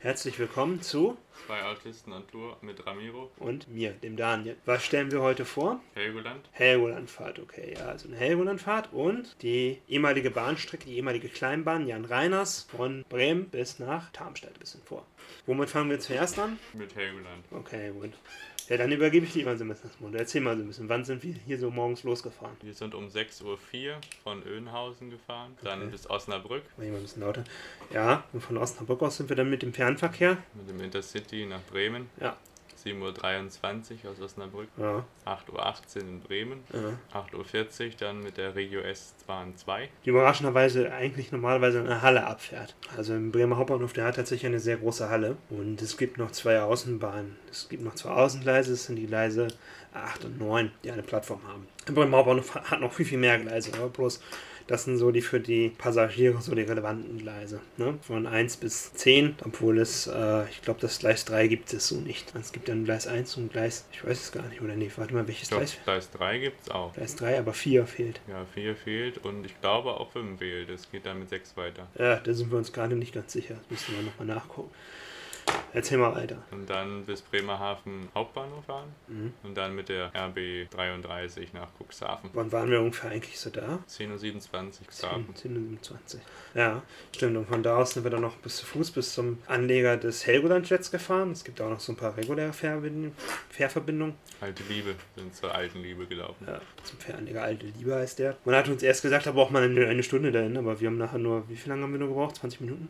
Herzlich willkommen zu Zwei Autisten an Tour mit Ramiro. und mir, dem Daniel. Was stellen wir heute vor? Helgoland. Helgolandfahrt, okay. Ja, also eine Helgolandfahrt und die ehemalige Bahnstrecke, die ehemalige Kleinbahn Jan Reiners von Bremen bis nach Darmstadt ein bisschen vor. Womit fangen wir zuerst an? Mit Helgoland. Okay, gut. Ja, dann übergebe ich dir mal so ein bisschen das Mund. Erzähl mal so ein bisschen, wann sind wir hier so morgens losgefahren? Wir sind um 6.04 Uhr von Öhnhausen gefahren, dann Okay. bis Osnabrück Mach ich mal ein bisschen lauter. Ja, und von Osnabrück aus sind wir dann mit dem Fernverkehr. mit dem Intercity nach Bremen. Ja. 7.23 Uhr aus Osnabrück, Ja, 8.18 Uhr in Bremen, ja. 8.40 Uhr dann mit der Regio S-Bahn 2. die überraschenderweise eigentlich normalerweise eine Halle abfährt. Also im Bremer Hauptbahnhof, der hat tatsächlich eine sehr große Halle. Und es gibt noch zwei Außenbahnen. Es gibt noch zwei Außengleise, das sind die Gleise 8 und 9, die eine Plattform haben. Im Bremer Hauptbahnhof hat noch viel, viel mehr Gleise, aber bloß das sind so die für die Passagiere so die relevanten Gleise. Ne? Von 1 bis 10, obwohl es, äh, ich glaube, das Gleis 3 gibt es so nicht. Es gibt dann Gleis 1 und Gleis, ich weiß es gar nicht, oder nee, warte mal, welches Ich glaube, Gleis? Gleis 3 gibt es auch. Gleis 3, aber 4 fehlt. Ja, 4 fehlt und ich glaube auch 5 fehlt. Es geht dann mit 6 weiter. Ja, da sind wir uns gerade nicht ganz sicher. Das müssen wir nochmal nachgucken. Erzähl mal weiter. Und dann bis Bremerhaven Hauptbahnhof fahren Mhm. und dann mit der RB 33 nach Cuxhaven. Wann waren wir ungefähr eigentlich so da? 10.27 Uhr Cuxhaven. 10.27 Ja, stimmt. Und von da aus sind wir dann noch bis zu Fuß bis zum Anleger des Helgoland-Jets gefahren. Es gibt auch noch so ein paar reguläre Fährverbindungen. Fährverbindungen. Alte Liebe, sind zur alten Liebe gelaufen. Ja, zum Fähranleger Alte Liebe heißt der. Man hat uns erst gesagt, da braucht man eine, Stunde dahin, aber wir haben nachher nur, wie viel lange haben wir nur gebraucht? 20 Minuten?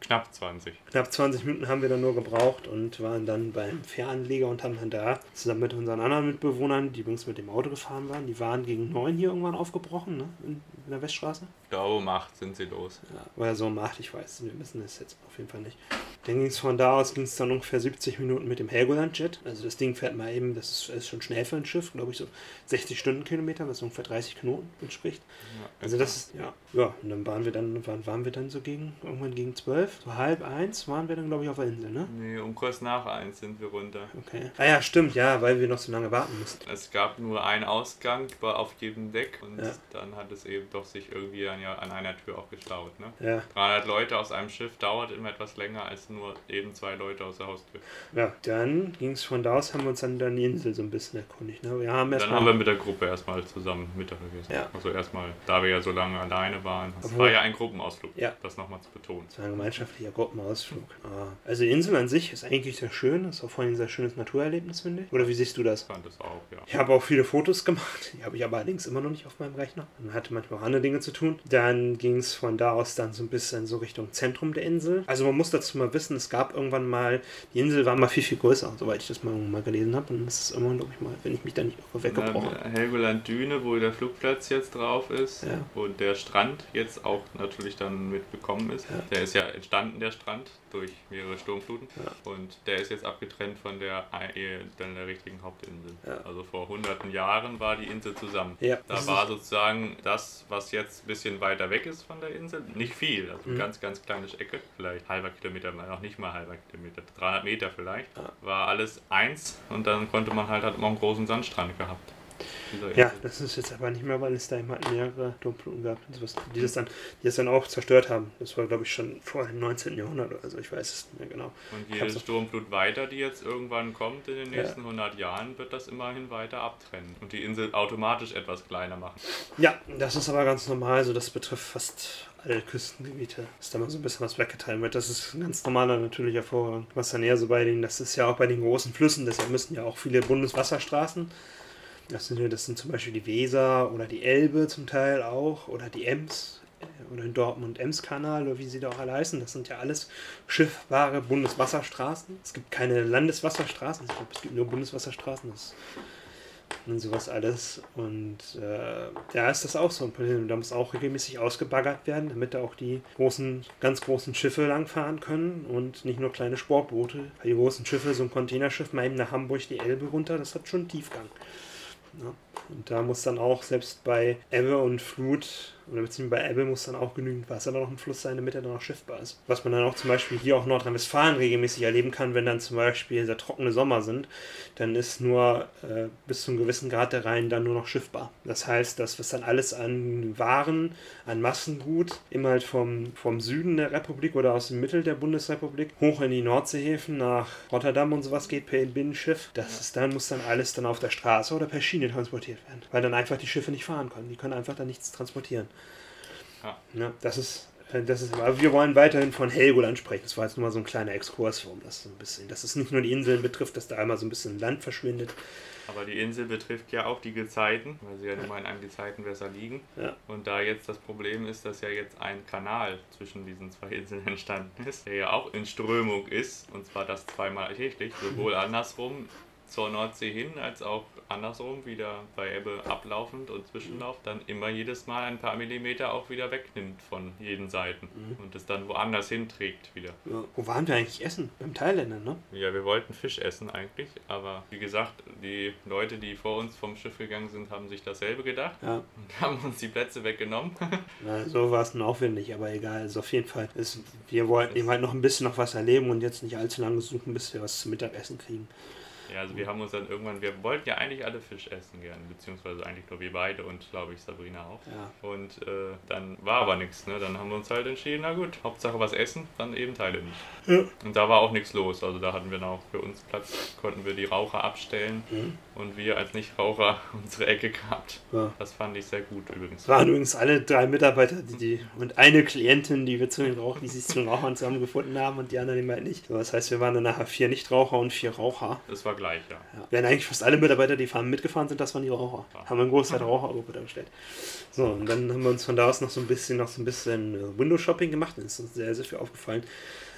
Knapp 20. Knapp 20 Minuten haben wir dann nur gebraucht und waren dann beim Fähranleger und haben dann da zusammen mit unseren anderen Mitbewohnern, die übrigens mit dem Auto gefahren waren, die waren gegen 9 hier irgendwann aufgebrochen, ne? In, in der Weststraße. Glaube, um 8 sind sie los. Ja, oder so macht, ich weiß, wir wissen das jetzt auf jeden Fall nicht. Dann ging es von da aus, ging es dann ungefähr 70 Minuten mit dem Helgoland-Jet. Also das Ding fährt mal eben, das ist, ist schon schnell für ein Schiff, glaube ich so 60 Stundenkilometer, was ungefähr 30 Knoten entspricht. Ja, Also das ist, ja, ja, und dann waren wir dann, wann waren wir dann so gegen, irgendwann gegen 12, so halb eins waren wir dann, glaube ich, auf der Insel, ne? Nee, um kurz nach 1 sind wir runter. Okay. Ah ja, stimmt, ja, weil wir noch so lange warten mussten. Es gab nur einen Ausgang, war auf jedem Deck und Ja. dann hat es eben doch sich irgendwie an, ja, an einer Tür auch gestaut. Ne? Ja, 300 Leute aus einem Schiff dauert immer etwas länger als nur eben zwei Leute aus der Haustür. ja, dann ging es von da aus, haben wir uns dann, dann die Insel so ein bisschen erkundigt, ne? Wir haben Dann haben wir mit der Gruppe erstmal zusammen Mittag gegessen. Ja. Also erstmal, da wir ja so lange alleine waren. Es war ja ein Gruppenausflug, Ja. das nochmal zu betonen. Das war ein gemeinschaftlicher Gruppenausflug. Ah. Also die Insel an sich ist eigentlich sehr schön, ist auch vor allem ein sehr schönes Naturerlebnis, finde ich. Oder wie siehst du das? Ich fand es auch, ja. Ich habe auch viele Fotos gemacht, die habe ich aber allerdings immer noch nicht auf meinem Rechner. Und hatte manchmal auch andere Dinge zu tun. Dann ging es von da aus dann so ein bisschen so Richtung Zentrum der Insel. Also man muss dazu mal wissen, es gab irgendwann mal, die Insel war mal viel, viel größer, soweit ich das mal, mal gelesen habe. Und das ist irgendwann, glaube ich mal, wenn ich mich da nicht irre, weggebrochen Helgoland Düne, wo der Flugplatz jetzt drauf ist Ja. und der Strand jetzt auch natürlich dann mitbekommen ist. Ja. Der ist ja entstanden, der Strand, durch mehrere Sturmfluten. Ja. Und der ist jetzt abgetrennt von der, äh, dann der richtigen Hauptinsel. Ja. Also vor hunderten Jahren war die Insel zusammen. Ja, Da war sozusagen das, was jetzt ein bisschen weiter weg ist von der Insel, nicht viel, also Mhm. ganz, ganz kleine Ecke, vielleicht halber Kilometer, noch nicht mal halber Kilometer, 300 Meter vielleicht, war alles eins und dann konnte man halt, hat man einen großen Sandstrand gehabt. Ja, das ist jetzt aber nicht mehr, weil es da immer mehrere Sturmfluten gab, und sowas, die, das dann, die das dann auch zerstört haben. Das war, glaube ich, schon vor dem 19. Jahrhundert oder so. Ich weiß es nicht mehr genau. Und jede Sturmflut weiter, die jetzt irgendwann kommt in den Ja. nächsten 100 Jahren, wird das immerhin weiter abtrennen und die Insel automatisch etwas kleiner machen. Ja, das ist aber ganz normal. Also das betrifft fast alle Küstengebiete, dass da mal so ein bisschen was weggeteilt wird. Das ist ein ganz normaler natürlicher Vorgang. Was dann eher so bei den, das ist ja auch bei den großen Flüssen, deshalb müssen ja auch viele Bundeswasserstraßen. Das sind, das sind zum Beispiel die Weser oder die Elbe zum Teil auch oder die Ems äh, oder den Dortmund-Ems-Kanal oder wie sie da auch alle heißen. Das sind ja alles schiffbare Bundeswasserstraßen. Es gibt keine Landeswasserstraßen. Ich glaube, es gibt nur Bundeswasserstraßen. Das und sowas alles. Und äh, da ist das auch so ein Problem. Da muss auch regelmäßig ausgebaggert werden, damit da auch die großen, ganz großen Schiffe langfahren können und nicht nur kleine Sportboote. Weil die großen Schiffe, so ein Containerschiff mal eben nach Hamburg die Elbe runter, das hat schon Tiefgang. Ja. Und da muss dann auch selbst bei Ebbe und Flut Und beziehungsweise bei Ebbe muss dann auch genügend Wasser noch im Fluss sein, damit er dann auch schiffbar ist. Was man dann auch zum Beispiel hier auch Nordrhein-Westfalen regelmäßig erleben kann, wenn dann zum Beispiel sehr trockene Sommer sind, dann ist nur äh, bis zu einem gewissen Grad der Rhein dann nur noch schiffbar. Das heißt, das, was dann alles an Waren, an Massengut, immer halt vom, vom Süden der Republik oder aus dem Mittel der Bundesrepublik hoch in die Nordseehäfen nach Rotterdam und sowas geht per Binnenschiff, das ist dann, muss dann alles dann auf der Straße oder per Schiene transportiert werden. Weil dann einfach die Schiffe nicht fahren können. Die können einfach dann nichts transportieren. Ja. Ja, das ist. äh, Das ist, aber wir wollen weiterhin von Helgoland sprechen. Das war jetzt nur mal so ein kleiner Exkurs, warum das so ein bisschen, dass es nicht nur die Inseln betrifft, dass da einmal so ein bisschen Land verschwindet. Aber die Insel betrifft ja auch die Gezeiten, weil sie ja nun mal in einem Gezeitenwässer liegen. Ja. Und da jetzt das Problem ist, dass ja jetzt ein Kanal zwischen diesen zwei Inseln entstanden ist, der ja auch in Strömung ist, und zwar das zweimal täglich, sowohl andersrum zur Nordsee hin, als auch andersrum wieder bei Ebbe ablaufend und Zwischenlauf, dann immer jedes Mal ein paar Millimeter auch wieder wegnimmt von jeden Seiten und es dann woanders hinträgt wieder. Ja. Wo waren wir eigentlich essen? Beim Thailänder, ne? Ja, wir wollten Fisch essen eigentlich, aber wie gesagt, die Leute, die vor uns vom Schiff gegangen sind, haben sich dasselbe gedacht Ja. und haben uns die Plätze weggenommen. Na, so war es nun aufwendig, aber egal. Also auf jeden Fall. Ist, wir wollten eben halt noch ein bisschen noch was erleben und jetzt nicht allzu lange suchen, bis wir was zum Mittagessen kriegen. Ja, also wir haben uns dann irgendwann, wir wollten ja eigentlich alle Fisch essen gerne, beziehungsweise eigentlich nur wir beide und glaube ich Sabrina auch. Ja. Und äh, dann war aber nichts, ne? Dann haben wir uns halt entschieden, na gut, Hauptsache was essen, dann eben Teile nicht. Ja. Und da war auch nichts los, also da hatten wir dann auch für uns Platz, konnten wir die Raucher abstellen Mhm. und wir als Nichtraucher unsere Ecke gehabt. Ja. Das fand ich sehr gut übrigens. Waren übrigens alle drei Mitarbeiter die, die, und eine Klientin, die wir zu den Rauchern, die sich zu den Rauchern zusammengefunden haben und die anderen eben halt nicht. So, das heißt, wir waren dann nachher vier Nichtraucher und vier Raucher. Das war gleich, ja. Ja. Wären eigentlich fast alle Mitarbeiter, die fahren, mitgefahren sind, das waren die Raucher. Haben wir einen Großteil der Rauchergruppe dargestellt. So, und dann haben wir uns von da aus noch so ein bisschen, noch so ein bisschen äh, Window-Shopping gemacht. Da ist uns sehr, sehr viel aufgefallen.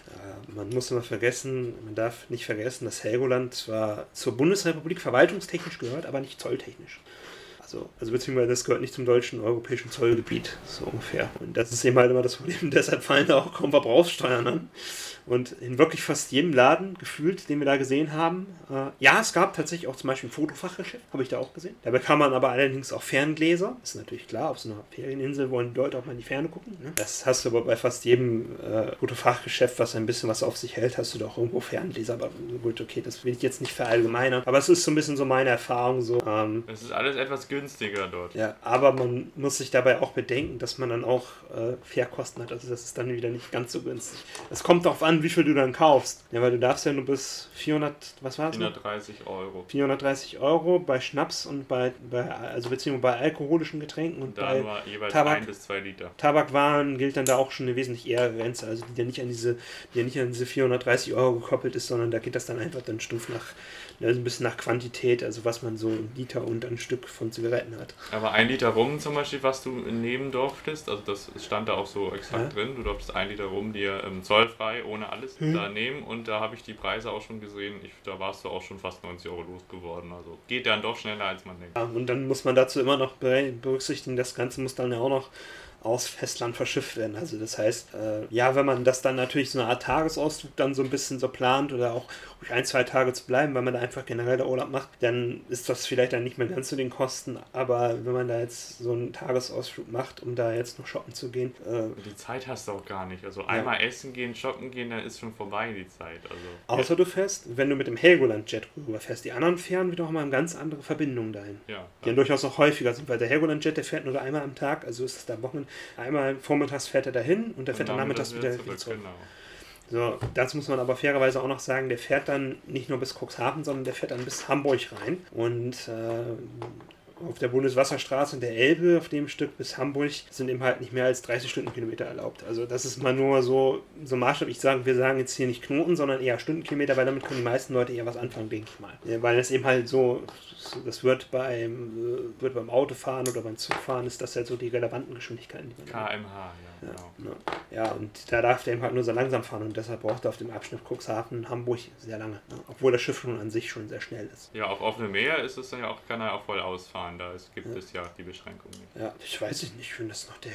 Äh, Man muss immer vergessen, man darf nicht vergessen, dass Helgoland zwar zur Bundesrepublik verwaltungstechnisch gehört, aber nicht zolltechnisch. Also, also beziehungsweise das gehört nicht zum deutschen europäischen Zollgebiet, so ungefähr. Und das ist eben halt immer das Problem. Deshalb fallen da auch kaum Verbrauchssteuern an. Und in wirklich fast jedem Laden gefühlt, den wir da gesehen haben, äh, ja, es gab tatsächlich auch zum Beispiel ein Fotofachgeschäft, habe ich da auch gesehen. Da bekam man aber allerdings auch Ferngläser. Ist natürlich klar, auf so einer Ferieninsel wollen die Leute auch mal in die Ferne gucken. Ne? Das hast du aber bei fast jedem äh, Fotofachgeschäft, was ein bisschen was auf sich hält, hast du doch irgendwo Ferngläser. Aber gut, okay, das will ich jetzt nicht verallgemeinern. Aber es ist so ein bisschen so meine Erfahrung so. Ähm, Es ist alles etwas günstiger dort. ja, aber man muss sich dabei auch bedenken, dass man dann auch äh, Fairkosten hat. Also das ist dann wieder nicht ganz so günstig. Es kommt darauf an, wie viel du dann kaufst. Ja, weil du darfst ja nur bis 400, was war es? 430 Euro. 430 Euro bei Schnaps und bei, bei also beziehungsweise bei alkoholischen Getränken und Da bei nur jeweils Tabak. ein bis zwei Liter. Tabakwaren gilt dann da auch schon eine wesentlich eher Grenze, also die ja nicht an diese, die ja nicht an diese 430 Euro gekoppelt ist, sondern da geht das dann einfach dann stumpf nach, also ein bisschen nach Quantität, also was man so in Liter und ein Stück von Zigaretten hat. Aber ein Liter Rum zum Beispiel, was du nehmen durftest, also das stand da auch so exakt Ja. drin, du durftest ein Liter Rum dir ähm, zollfrei, ohne alles, Mhm. da nehmen und da habe ich die Preise auch schon gesehen, ich, da warst du auch schon fast 90 Euro losgeworden, also geht dann doch schneller als man denkt. Ja, und dann muss man dazu immer noch be- berücksichtigen, das Ganze muss dann ja auch noch aus Festland verschifft werden. Also das heißt, äh, ja, wenn man das dann natürlich so eine Art Tagesausflug dann so ein bisschen so plant oder auch ruhig ein, zwei Tage zu bleiben, weil man da einfach generell der Urlaub macht, dann ist das vielleicht dann nicht mehr ganz zu den Kosten. Aber wenn man da jetzt so einen Tagesausflug macht, um da jetzt noch shoppen zu gehen, äh, die Zeit hast du auch gar nicht, also einmal essen gehen, shoppen gehen, dann ist schon vorbei die Zeit, also außer du fährst, wenn du mit dem Helgoland-Jet rüberfährst, die anderen Fähren wiederum mal ganz andere Verbindungen dahin. ja. die dann durchaus auch häufiger sind, weil der Helgoland-Jet, der fährt nur einmal am Tag, also ist es da Wochen. Einmal vormittags fährt er dahin und der fährt dann nachmittags wieder, wieder zurück. Genau. So, dazu muss man aber fairerweise auch noch sagen, der fährt dann nicht nur bis Cuxhaven, sondern der fährt dann bis Hamburg rein. Und äh, auf der Bundeswasserstraße und der Elbe, auf dem Stück bis Hamburg, sind eben halt nicht mehr als 30 Stundenkilometer erlaubt. Also das ist mal nur so, so Maßstab. Ich sage, wir sagen jetzt hier nicht Knoten, sondern eher Stundenkilometer, weil damit können die meisten Leute eher was anfangen, denke ich mal. Weil das eben halt so, das wird beim, äh, wird beim Autofahren oder beim Zugfahren, ist das halt so die relevanten Geschwindigkeiten, die man KMH, ja, ja, genau. ne. ja, und da darf der eben halt nur so langsam fahren und deshalb braucht er auf dem Abschnitt Cuxhaven Hamburg sehr lange. Ne? Obwohl das Schiff schon an sich schon sehr schnell ist. Ja, auf offenem Meer ist es dann ja auch, kann er auch voll ausfahren. fahren. Da ist, gibt ja. es ja die Beschränkung nicht. Ja, ich weiß nicht, ich finde das noch der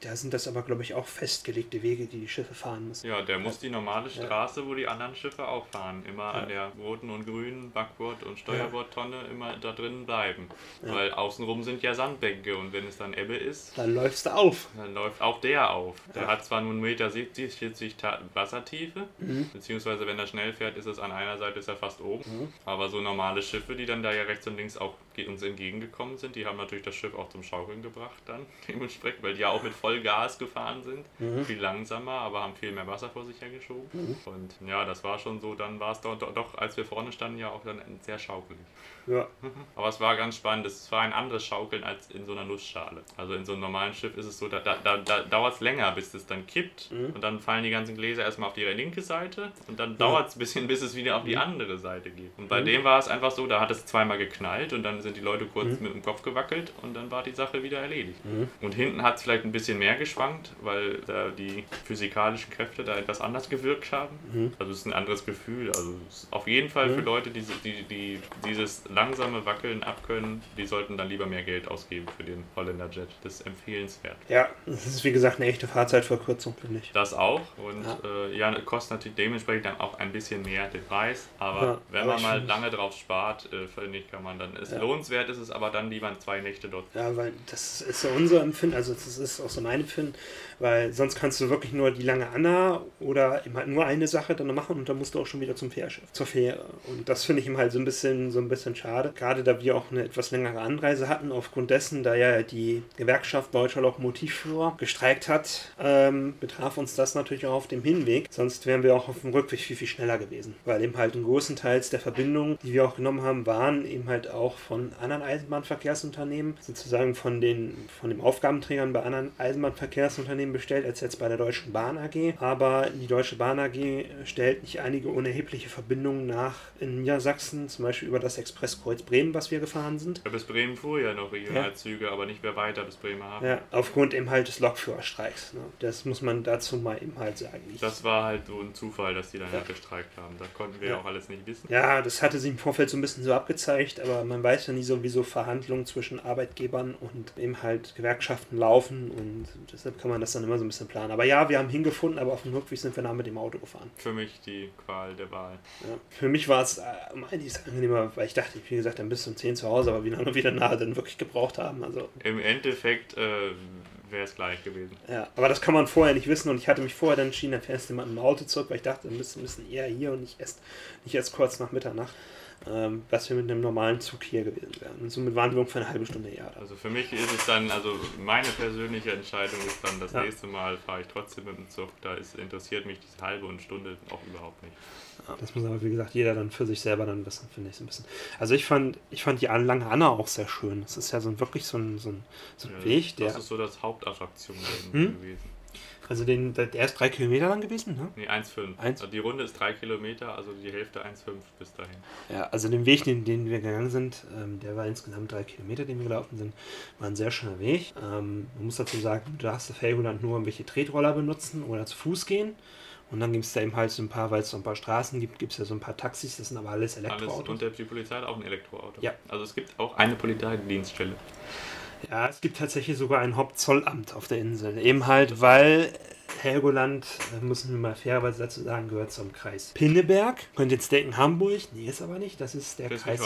Da sind das aber, glaube ich, auch festgelegte Wege, die die Schiffe fahren müssen. Ja, der muss die normale Straße, ja. wo die anderen Schiffe auch fahren, immer ja. an der roten und grünen Backbord- und Steuerbordtonne immer da drin bleiben. Weil außenrum sind ja Sandbänke und wenn es dann Ebbe ist, dann läufst du auf. Dann läuft auch der auf. Der hat zwar nur 1,70 Meter 70, 40 Wassertiefe, mhm. beziehungsweise wenn er schnell fährt, ist es an einer Seite ist er fast oben. Mhm. Aber so normale Schiffe, die dann da ja rechts und links auch uns entgegengekommen sind, die haben natürlich das Schiff auch zum Schaukeln gebracht dann dementsprechend, weil die ja auch mit Vollgas gefahren sind. Mhm. Viel langsamer, aber haben viel mehr Wasser vor sich hergeschoben. Mhm. Und ja, das war schon so, dann war es doch, doch, als wir vorne standen, ja auch dann sehr schaukelig. Ja. Aber es war ganz spannend. Es war ein anderes Schaukeln als in so einer Nussschale. Also in so einem normalen Schiff ist es so, da, da, da, da dauert es länger, bis es dann kippt. Mhm. Und dann fallen die ganzen Gläser erstmal auf die linke Seite. Und dann dauert es ein bisschen, bis es wieder auf die mhm. andere Seite geht. Und bei mhm. dem war es einfach so, da hat es zweimal geknallt und dann sind die Leute kurz mhm. mit dem Kopf gewackelt und dann war die Sache wieder erledigt. Mhm. Und hinten hat es vielleicht ein bisschen mehr geschwankt, weil da die physikalischen Kräfte da etwas anders gewirkt haben. Mhm. Also es ist ein anderes Gefühl. Also auf jeden Fall für Leute, die, die, die dieses langsame Wackeln abkönnen, die sollten dann lieber mehr Geld ausgeben für den Holländer Jet. Das ist empfehlenswert. Ja, das ist wie gesagt eine echte Fahrzeitverkürzung, finde ich. Das auch. Und ja, äh, ja kostet natürlich dementsprechend dann auch ein bisschen mehr den Preis. Aber ja, wenn aber man mal lange drauf spart, äh, finde ich, kann man dann. Es ja. Lohnenswert ist es aber dann lieber zwei Nächte dort. Ja, weil das ist so unser Empfinden, also das ist auch so mein Empfinden, weil sonst kannst du wirklich nur die lange Anna oder eben halt nur eine Sache dann machen und dann musst du auch schon wieder zum Fährschiff, zur Fähre. Und das finde ich ihm halt so ein bisschen so ein bisschen schade gerade da wir auch eine etwas längere Anreise hatten, aufgrund dessen, da ja die Gewerkschaft Deutscher Lokomotivführer gestreikt hat, ähm, betraf uns das natürlich auch auf dem Hinweg. Sonst wären wir auch auf dem Rückweg viel, viel schneller gewesen. Weil eben halt ein großen Teils der Verbindungen, die wir auch genommen haben, waren eben halt auch von anderen Eisenbahnverkehrsunternehmen, sozusagen von, den, von den Aufgabenträgern bei anderen Eisenbahnverkehrsunternehmen bestellt, als jetzt bei der Deutschen Bahn AG. Aber die Deutsche Bahn AG stellt nicht einige unerhebliche Verbindungen nach in Niedersachsen, zum Beispiel über das Expresskreuz Bremen, was wir gefahren sind. Ja, bis Bremen fuhr ja noch Regionalzüge, ja. aber nicht mehr weiter bis Bremerhaven. Ja, aufgrund eben halt des Lokführerstreiks. Ne? Das muss man dazu mal eben halt sagen. Das war halt so ein Zufall, dass die dann ja. halt gestreikt haben. Das konnten wir ja auch alles nicht wissen. Ja, das hatte sich im Vorfeld so ein bisschen so abgezeigt, aber man weiß ja nie so, wieso Verhandlungen zwischen Arbeitgebern und eben halt Gewerkschaften laufen und deshalb kann man das dann immer so ein bisschen planen. Aber ja, wir haben hingefunden, aber auf dem Rückweg sind wir nah mit dem Auto gefahren. Für mich die Qual der Wahl. Ja. Für mich war es äh, um einiges angenehmer, weil ich dachte, wie gesagt, dann bis um 10 zu Hause, aber wie lange wir danach dann wirklich gebraucht haben. Also. Im Endeffekt äh, wäre es gleich gewesen. Ja, aber das kann man vorher nicht wissen und ich hatte mich vorher dann entschieden, dann fährst du mal im Auto zurück, weil ich dachte, wir müssen, müssen eher hier und nicht erst, nicht erst kurz nach Mitternacht. Ähm, was wir mit einem normalen Zug hier gewesen wären. Und somit waren wir ungefähr eine halbe Stunde eher da. Also für mich ist es dann, also meine persönliche Entscheidung ist dann, das ja. nächste Mal fahre ich trotzdem mit dem Zug. Da ist, interessiert mich diese halbe und Stunde auch überhaupt nicht. Das muss aber, wie gesagt, jeder dann für sich selber dann wissen, finde ich so ein bisschen. Also ich fand, ich fand die lange Anna auch sehr schön. Es ist ja so ein, wirklich so ein, so ein, so ein ja, Weg, der. Das ist so das Hauptattraktion hm? gewesen. Also den, der ist drei Kilometer lang gewesen, ne? Nee, 1,5. Also die Runde ist drei Kilometer, also die Hälfte 1,5 bis dahin. Ja, also den Weg, den, den wir gegangen sind, ähm, der war insgesamt drei Kilometer, den wir gelaufen sind, war ein sehr schöner Weg. Ähm, man muss dazu sagen, du darfst auf Helgoland nur irgendwelche Tretroller benutzen oder zu Fuß gehen. Und dann gibt es da eben halt so ein paar, weil es so ein paar Straßen gibt, gibt es ja so ein paar Taxis, das sind aber alles Elektroautos. Alles, und die Polizei hat auch ein Elektroauto. Ja. Also es gibt auch eine Polizeidienststelle. Ja, es gibt tatsächlich sogar ein Hauptzollamt auf der Insel. Eben halt, weil Helgoland, müssen wir mal fairerweise dazu sagen, gehört zum Kreis Pinneberg. Könnt jetzt denken Hamburg, nee, ist aber nicht. Das ist der Kreis,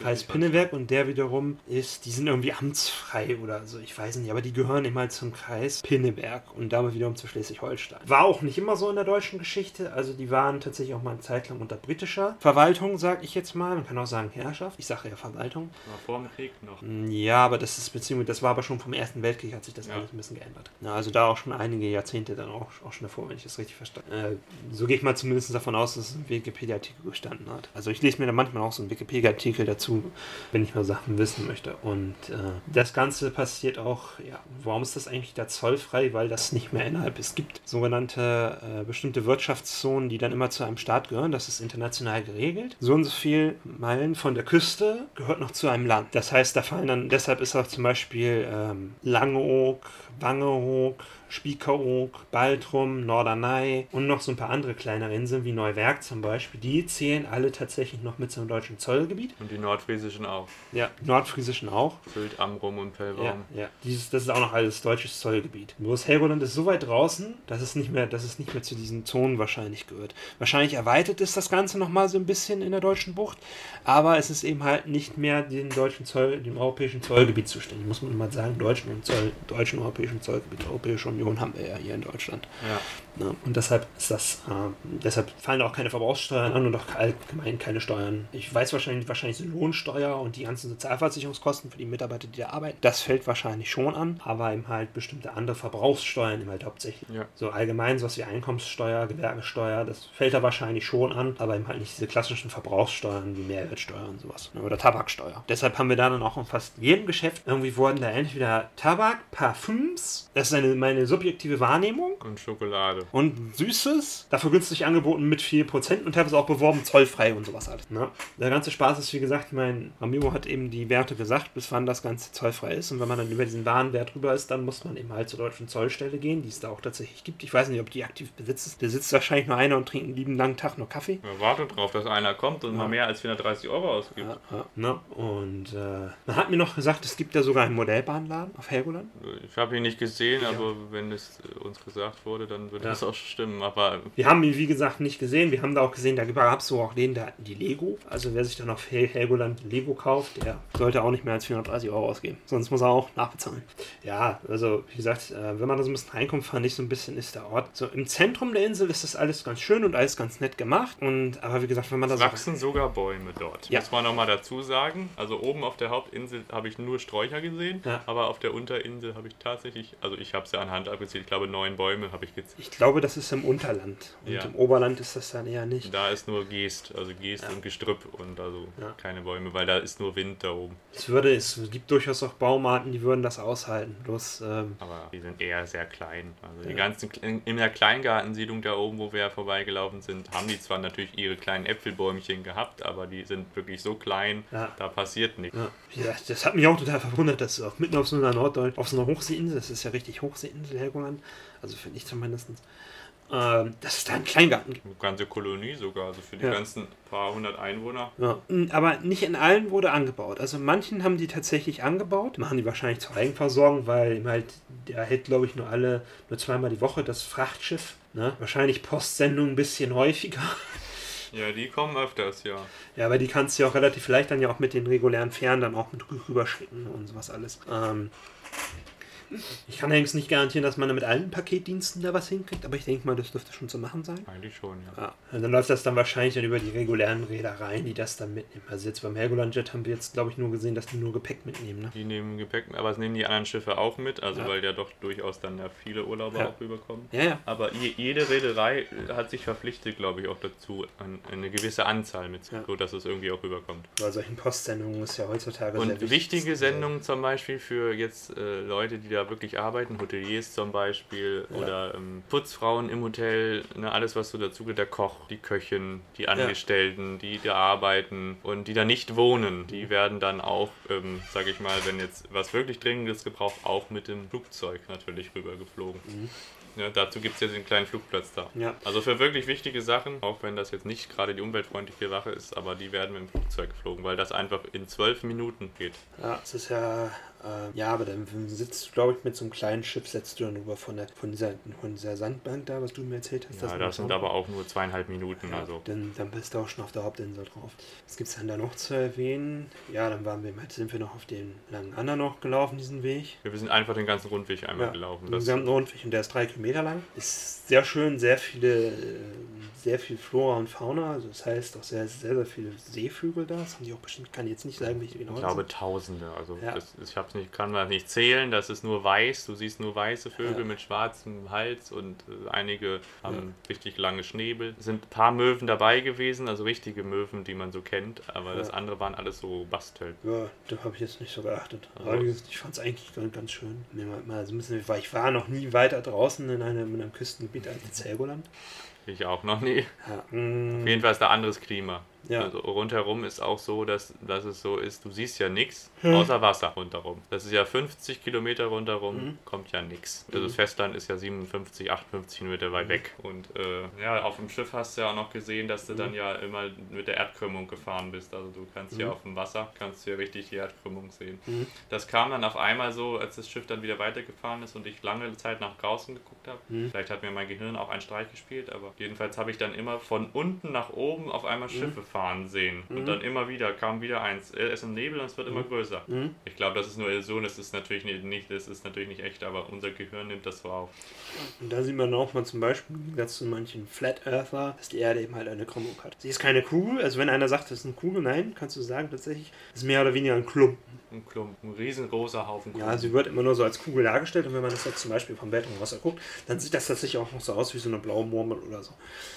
Kreis Pinneberg und der wiederum ist, die sind irgendwie amtsfrei oder so, ich weiß nicht, aber die gehören immer zum Kreis Pinneberg und damit wiederum zu Schleswig-Holstein. War auch nicht immer so in der deutschen Geschichte, also die waren tatsächlich auch mal eine Zeit lang unter britischer Verwaltung, sag ich jetzt mal. Man kann auch sagen Herrschaft. Ich sage ja Verwaltung. War vor dem Krieg noch. Mm, ja, aber das ist beziehungsweise, das war aber schon vom Ersten Weltkrieg, hat sich das ja. alles ein bisschen geändert. Na, also da auch schon einige Jahrzehnte dann auch, auch schon davor, wenn ich das richtig verstanden habe. Äh, so gehe ich mal zumindest davon aus, dass es ein Wikipedia-Artikel gestanden hat. Also ich lese mir da manchmal auch so einen Wikipedia-Artikel dazu, wenn ich mal Sachen wissen möchte. Und äh, das Ganze passiert auch, ja, warum ist das eigentlich da zollfrei? Weil das nicht mehr innerhalb ist. Es gibt sogenannte äh, bestimmte Wirtschaftszonen, die dann immer zu einem Staat gehören. Das ist international geregelt. So und so viel Meilen von der Küste gehört noch zu einem Land. Das heißt, da fallen dann, deshalb ist auch zum Beispiel ähm, Langeoog, Wangeoog, Spiekeroog, Baltrum, Norderney und noch so ein paar andere kleinere Inseln wie Neuwerk zum Beispiel. Die zählen alle tatsächlich noch mit zum deutschen Zollgebiet. Und die nordfriesischen auch. Ja, nordfriesischen auch. Sylt, Amrum und Pellbaum. Ja, ja. Dieses, das ist auch noch alles deutsches Zollgebiet. Bloß Helgoland ist so weit draußen, dass es nicht mehr, dass es nicht mehr zu diesen Zonen wahrscheinlich gehört. Wahrscheinlich erweitert ist das Ganze nochmal so ein bisschen in der deutschen Bucht, aber es ist eben halt nicht mehr dem deutschen Zoll, dem europäischen Zollgebiet zuständig. Muss man mal sagen, deutschen und Zoll, deutschen europäischen Zollgebiet. Europäische Union haben wir ja hier in Deutschland. Ja. Ja, und deshalb ist das, äh, deshalb fallen auch keine Verbrauchssteuern an und auch allgemein keine Steuern. Ich weiß wahrscheinlich, wahrscheinlich so Lohnsteuer und die ganzen Sozialversicherungskosten für die Mitarbeiter, die da arbeiten, das fällt wahrscheinlich schon an, aber eben halt bestimmte andere Verbrauchssteuern eben halt hauptsächlich. Ja. So allgemein sowas wie Einkommenssteuer, Gewerbesteuer, das fällt da wahrscheinlich schon an, aber eben halt nicht diese klassischen Verbrauchssteuern wie Mehrwertsteuer und sowas. ne, Oder Tabaksteuer. Deshalb haben wir da dann auch in fast jedem Geschäft irgendwie wurden da entweder Tabak, Parfüms, das ist eine, meine subjektive Wahrnehmung, Und Schokolade. und Süßes, dafür günstig angeboten mit 4% und teilweise auch beworben zollfrei und sowas alles. Ne? Der ganze Spaß ist, wie gesagt, mein Amigo hat eben die Werte gesagt, bis wann das Ganze zollfrei ist. Und wenn man dann über diesen Warenwert drüber ist, dann muss man eben halt zur deutschen Zollstelle gehen, die es da auch tatsächlich gibt. Ich weiß nicht, ob die aktiv besitzt. Da sitzt wahrscheinlich nur einer und trinkt einen lieben langen Tag nur Kaffee. Man wartet drauf, dass einer kommt und mal mehr als 430 Euro ausgibt. Ja, ja, ne? Und äh, man hat mir noch gesagt, es gibt da sogar einen Modellbahnladen auf Helgoland. Ich habe ihn nicht gesehen, aber wenn es äh, uns gesagt wurde, dann würde Ja. das auch stimmen. Aber Wir haben ihn, wie gesagt, nicht gesehen. Wir haben da auch gesehen, da gab es so auch den, da hatten die Lego. Also wer sich dann auf Hel Helgoland Lego kauft, der sollte auch nicht mehr als 430 Euro ausgeben. Sonst muss er auch nachbezahlen. Ja, also wie gesagt, äh, wenn man da so ein bisschen reinkommt, fand ich so ein bisschen ist der Ort. So im Zentrum der Insel ist das alles ganz schön und alles ganz nett gemacht. Und aber wie gesagt, wenn man da es so wachsen sogar Bäume dort. Ja. Muss man nochmal dazu sagen. Also oben auf der Hauptinsel habe ich nur Sträucher gesehen, Ja. aber auf der Unterinsel habe ich tatsächlich, also ich habe es ja anhand abgezählt, ich glaube neun Bäume habe ich gezählt. ich glaube, das ist im Unterland. Und Ja. im Oberland ist das dann eher nicht. Da ist nur Geest, also Geest und Gestrüpp und also Ja. keine Bäume, weil da ist nur Wind da oben. Es würde, es gibt durchaus auch Baumarten, die würden das aushalten. Bloß, ähm, Aber die sind eher sehr klein. Also die Ja. ganzen in, in der Kleingartensiedlung da oben, wo wir vorbeigelaufen sind, haben die zwar natürlich ihre kleinen Äpfelbäumchen gehabt, aber die sind wirklich so klein, Ja. da passiert nichts. Ja, das hat mich auch total verwundert, dass auch mitten auf so einer Norddeutsch, auf so einer Hochseeinsel, das ist ja richtig Hochseeinsel, Helgoland, also finde ich zumindest, ähm, dass es da einen Kleingarten gibt. Eine ganze Kolonie sogar, also für die Ja. ganzen paar hundert Einwohner. Ja. Aber nicht in allen wurde angebaut. Also manchen haben die tatsächlich angebaut, machen die wahrscheinlich zur Eigenversorgung, weil halt, der hält glaube ich nur alle, nur zweimal die Woche das Frachtschiff. Ne? Wahrscheinlich Postsendung ein bisschen häufiger. Ja, die kommen öfters, ja. Ja, aber die kannst du ja auch relativ leicht dann ja auch mit den regulären Fähren dann auch mit rü- rüberschicken und sowas alles. Ähm, ich kann allerdings nicht garantieren, dass man da mit allen Paketdiensten da was hinkriegt, aber ich denke mal, das dürfte schon zu machen sein. Eigentlich schon, ja. Ja, und dann läuft das dann wahrscheinlich dann über die regulären Reedereien, die das dann mitnehmen. Also jetzt beim Helgoland Jet haben wir jetzt, glaube ich, nur gesehen, dass die nur Gepäck mitnehmen. Ne? Die nehmen Gepäck, aber es nehmen die anderen Schiffe auch mit, also Ja. weil ja doch durchaus dann ja viele Urlauber Ja. auch rüberkommen. Ja, ja. Aber je, jede Reederei hat sich verpflichtet, glaube ich, auch dazu, eine gewisse Anzahl mit, Ja. so dass es irgendwie auch rüberkommt. Bei solchen Postsendungen ist ja heutzutage sehr Und wichtig. wichtige Sendungen zum Beispiel für jetzt äh, Leute, die da wirklich arbeiten, Hoteliers zum Beispiel Ja. oder ähm, Putzfrauen im Hotel, ne, alles was so dazu gehört, der Koch, die Köchin, die Angestellten, die da arbeiten und die da nicht wohnen, die werden dann auch, ähm, sage ich mal, wenn jetzt was wirklich Dringendes gebraucht, auch mit dem Flugzeug natürlich rübergeflogen. Ja, dazu gibt es jetzt einen kleinen Flugplatz da. Ja. Also für wirklich wichtige Sachen, auch wenn das jetzt nicht gerade die umweltfreundliche Sache ist, aber die werden mit dem Flugzeug geflogen, weil das einfach in zwölf Minuten geht. Ja, es ist ja, äh, ja, aber dann sitzt du, glaube ich, mit so einem kleinen Schiff, setzt du dann rüber von, der, von, dieser, von dieser Sandbank da, was du mir erzählt hast. Ja, das sind aber auch nur zweieinhalb Minuten. Ja, Also dann, dann bist du auch schon auf der Hauptinsel drauf. Was gibt es dann da noch zu erwähnen? Ja, dann waren wir, sind wir noch auf den langen Anna noch gelaufen, diesen Weg. wir sind einfach den ganzen Rundweg einmal Ja, gelaufen. den gesamten Rundweg und der ist drei Kilometer lang. Ist sehr schön, sehr viele, äh, sehr viel Flora und Fauna. Also das heißt auch sehr, sehr, sehr viele Seevögel da. Das haben die auch bestimmt, kann jetzt nicht sagen, wie die genau ich glaube Tausende. Also Ja. das, ich hab's nicht, kann man nicht zählen. Das ist nur weiß. Du siehst nur weiße Vögel Ja. mit schwarzem Hals und äh, einige haben richtig lange Schnäbel. Es sind ein paar Möwen dabei gewesen, also richtige Möwen, die man so kennt. Aber das Ja. andere waren alles so Basteln. Ja, da habe ich jetzt nicht so geachtet. Also- ich fand es eigentlich ganz, schön. Mal so ein bisschen, weil ich war noch nie weiter draußen in einem, in einem Küstengebiet als jetzt Helgoland. Ich auch noch nie. Ja, mm, Auf jeden Fall ist da anderes Klima. Ja. Also rundherum ist auch so, dass, dass es so ist, du siehst ja nichts Hm. außer Wasser rundherum. Das ist ja 50 Kilometer rundherum, Mhm. kommt ja nichts. Also das Mhm. Festland ist ja 57, 58 Kilometer weit weg. Und äh, ja, auf dem Schiff hast du ja auch noch gesehen, dass du Mhm. dann ja immer mit der Erdkrümmung gefahren bist. Also du kannst ja Mhm. auf dem Wasser, kannst du ja richtig die Erdkrümmung sehen. Mhm. Das kam dann auf einmal so, als das Schiff dann wieder weitergefahren ist und ich lange Zeit nach draußen geguckt habe. Mhm. Vielleicht hat mir mein Gehirn auch einen Streich gespielt, aber jedenfalls habe ich dann immer von unten nach oben auf einmal Schiffe fahren sehen. Mhm. Und dann immer wieder kam wieder eins. Er ist im Nebel und es wird immer größer. Mhm. Ich glaube, das ist nur Illusion, das ist natürlich nicht, das ist natürlich nicht echt, aber unser Gehirn nimmt das so auf. Und da sieht man auch mal zum Beispiel, Gegensatz zu manchen Flat Earther, dass die Erde eben halt eine Krümmung hat. Sie ist keine Kugel, also wenn einer sagt, das ist eine Kugel, nein, kannst du sagen, tatsächlich, ist mehr oder weniger ein Klumpen. Ein Klumpen, ein riesengroßer Haufen Ja, Kuchen. sie wird immer nur so als Kugel dargestellt und wenn man das jetzt zum Beispiel vom Weltraum aus guckt, dann sieht das tatsächlich auch noch so aus wie so eine blaue Murmel oder so.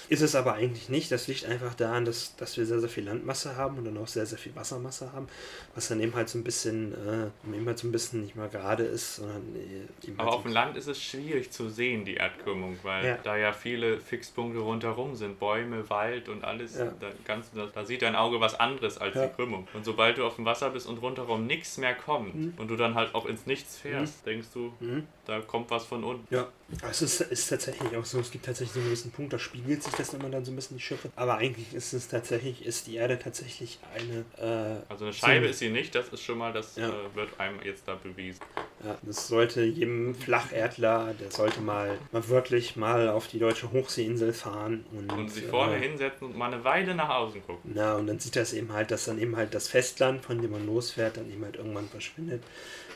Ist es aber eigentlich nicht. Das liegt einfach daran, dass, dass wir sehr, sehr viel Landmasse haben und dann auch sehr, sehr viel Wassermasse haben, was dann eben halt so ein bisschen, äh, eben halt so ein bisschen nicht mal gerade ist, sondern äh, eben Aber halt auf dem Land ist es schwierig zu sehen, die Erdkrümmung, weil Ja. da ja viele Fixpunkte rundherum sind. Bäume, Wald und alles. Ja. Da, ganz, da, da sieht dein Auge was anderes als Ja. die Krümmung. Und sobald du auf dem Wasser bist und rundherum nichts mehr kommt Mhm. und du dann halt auch ins Nichts fährst, denkst du, Mhm. Da kommt was von unten. Ja, es ist, ist tatsächlich auch so, es gibt tatsächlich so einen gewissen Punkt, da spiegelt sich das immer dann so ein bisschen die Schiffe. Aber eigentlich ist es tatsächlich, ist die Erde tatsächlich eine, äh, Also eine Scheibe So. ist sie nicht, das ist schon mal, das Ja. äh, wird einem jetzt da bewiesen. ja, das sollte jedem Flacherdler, der sollte mal, mal wirklich mal auf die deutsche Hochseeinsel fahren und, Und sich vorne äh, hinsetzen und mal eine Weile nach außen gucken. Na, und dann sieht das eben halt, dass dann eben halt das Festland, von dem man losfährt, dann eben halt irgendwann verschwindet.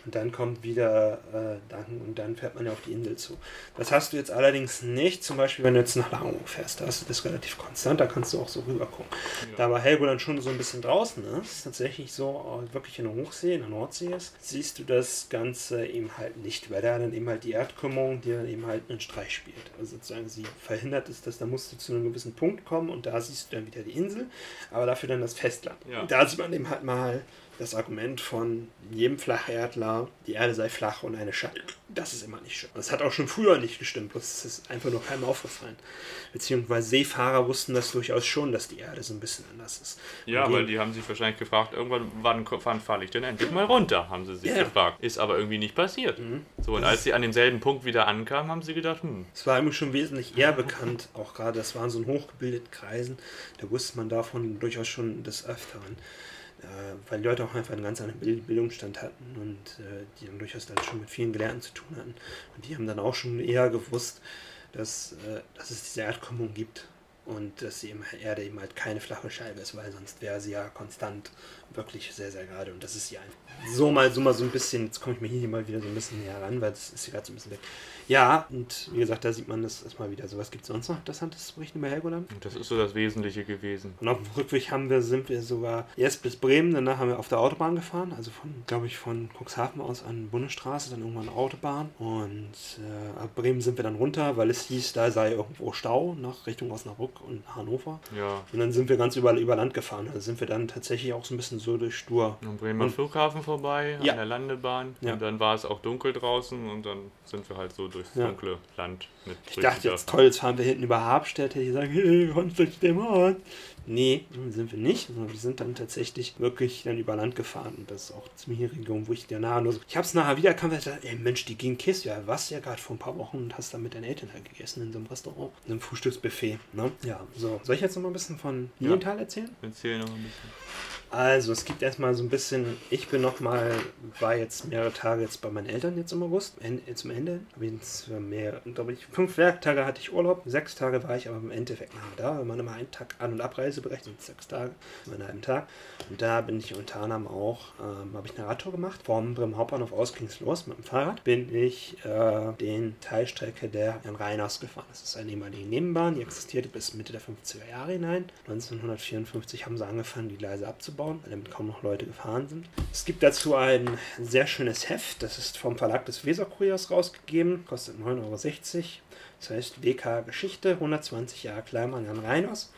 Und dann kommt wieder, äh, dann, und dann fährt man ja auf die Insel zu. Das hast du jetzt allerdings nicht, zum Beispiel, wenn du jetzt nach Langeoog fährst, da hast du das relativ konstant, da kannst du auch so rüber gucken. Ja. Da aber Helgoland schon so ein bisschen draußen ist, tatsächlich so äh, wirklich in der Hochsee, in der Nordsee ist, siehst du das Ganze eben halt nicht, weil da dann eben halt die Erdkrümmung dir dann eben halt einen Streich spielt. Also sozusagen sie verhindert es, dass da musst du zu einem gewissen Punkt kommen und da siehst du dann wieder die Insel, aber dafür dann das Festland. Ja. Und da sieht man eben halt mal das Argument von jedem Flacherdler, die Erde sei flach und eine Scheibe. Das ist immer nicht schön. Das hat auch schon früher nicht gestimmt, es ist einfach nur keinem aufgefallen. Beziehungsweise Seefahrer wussten das durchaus schon, dass die Erde so ein bisschen anders ist. Ja, weil die- haben sich wahrscheinlich gefragt, irgendwann, wann, wann falle ich denn endlich mal runter, haben sie sich Ja. gefragt. Ist aber irgendwie nicht passiert. Mhm. So, und Das als sie an demselben Punkt wieder ankamen, haben sie gedacht, hm, Es war irgendwie schon wesentlich eher bekannt, auch gerade, das waren so in hochgebildeten Kreisen, da wusste man davon durchaus schon des Öfteren, weil die Leute auch einfach einen ganz anderen Bild Bildungsstand hatten und äh, die dann durchaus dann schon mit vielen Gelehrten zu tun hatten. Und die haben dann auch schon eher gewusst, dass, äh, dass es diese Erdkrümmung gibt und dass die Erde eben halt keine flache Scheibe ist, weil sonst wäre sie ja konstant wirklich sehr, sehr gerade und das ist einfach. So mal, so mal so ein bisschen, jetzt komme ich mir hier mal wieder so ein bisschen näher ran, weil das ist hier gerade so ein bisschen weg. Ja, und wie gesagt, da sieht man das erstmal wieder. So was gibt es sonst noch interessantes zu berichten über Helgoland? das ist so das Wesentliche gewesen. Und auf dem Rückweg haben wir, sind wir sogar erst bis Bremen, danach haben wir auf der Autobahn gefahren, also von, glaube ich, von Cuxhaven aus an Bundesstraße, dann irgendwann Autobahn. Und äh, ab Bremen sind wir dann runter, weil es hieß, da sei irgendwo Stau nach Richtung Osnabrück und Hannover. Ja. Und dann sind wir ganz überall über Land gefahren. Da sind wir dann tatsächlich auch so ein bisschen so durch Stur. Am Bremer Und- Flughafen vorbei, Ja. an der Landebahn. Ja. Und dann war es auch dunkel draußen und dann sind wir halt so durchs Ja. dunkle Land mit Ich dachte jetzt, toll, jetzt fahren wir hinten über Habstedt, hätte ich gesagt, hey, kommst du dem Ort? Nee, sind wir nicht, sondern wir sind dann tatsächlich wirklich dann über Land gefahren und das ist auch ziemlich eine Region, wo ich dir nur so, ich hab's nachher wieder erkannt, weil ich dachte, ey Mensch, die ging Kiss, ja, warst ja gerade vor ein paar Wochen und hast da mit deinen Eltern halt gegessen in so einem Restaurant, in einem Frühstücksbuffet, ne? Ja, so, soll ich jetzt noch mal ein bisschen von Lilienthal erzählen? Erzähl noch ein bisschen. Also, es gibt erstmal so ein bisschen, ich bin nochmal, war jetzt mehrere Tage jetzt bei meinen Eltern jetzt im August, zum Ende. Hab ich jetzt mehr, glaube ich, fünf Werktage hatte ich Urlaub, sechs Tage war ich aber im Endeffekt nachher da. Wenn man immer einen Tag An- und Abreise berechnet, sechs Tage, einen halben Tag. Und da bin ich unter anderem auch, ähm, habe ich eine Radtour gemacht. Vom Bremen Hauptbahnhof aus ging es los mit dem Fahrrad. Bin ich äh, den Teilstrecke der Jan Reiners gefahren. Das ist eine ehemalige Nebenbahn, die existierte bis Mitte der 50er Jahre hinein. 1954 haben sie angefangen, die Gleise abzubauen, weil damit kaum noch Leute gefahren sind. Es gibt dazu ein sehr schönes Heft, das ist vom Verlag des Weserkuriers rausgegeben, kostet 9,60 Euro. Das heißt WK Geschichte, 120 Jahre Kleinmann Jan Reiners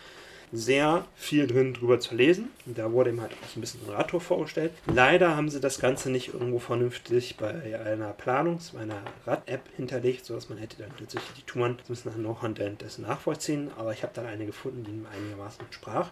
sehr viel drin drüber zu lesen. Da wurde ihm halt auch ein bisschen ein Radtour vorgestellt. Leider haben sie das Ganze nicht irgendwo vernünftig bei einer Planungs-, bei einer Rad-App hinterlegt, sodass man hätte dann tatsächlich die Touren so ein bisschen noch anhand dessen nachvollziehen. Aber ich habe dann eine gefunden, die einigermaßen entsprach.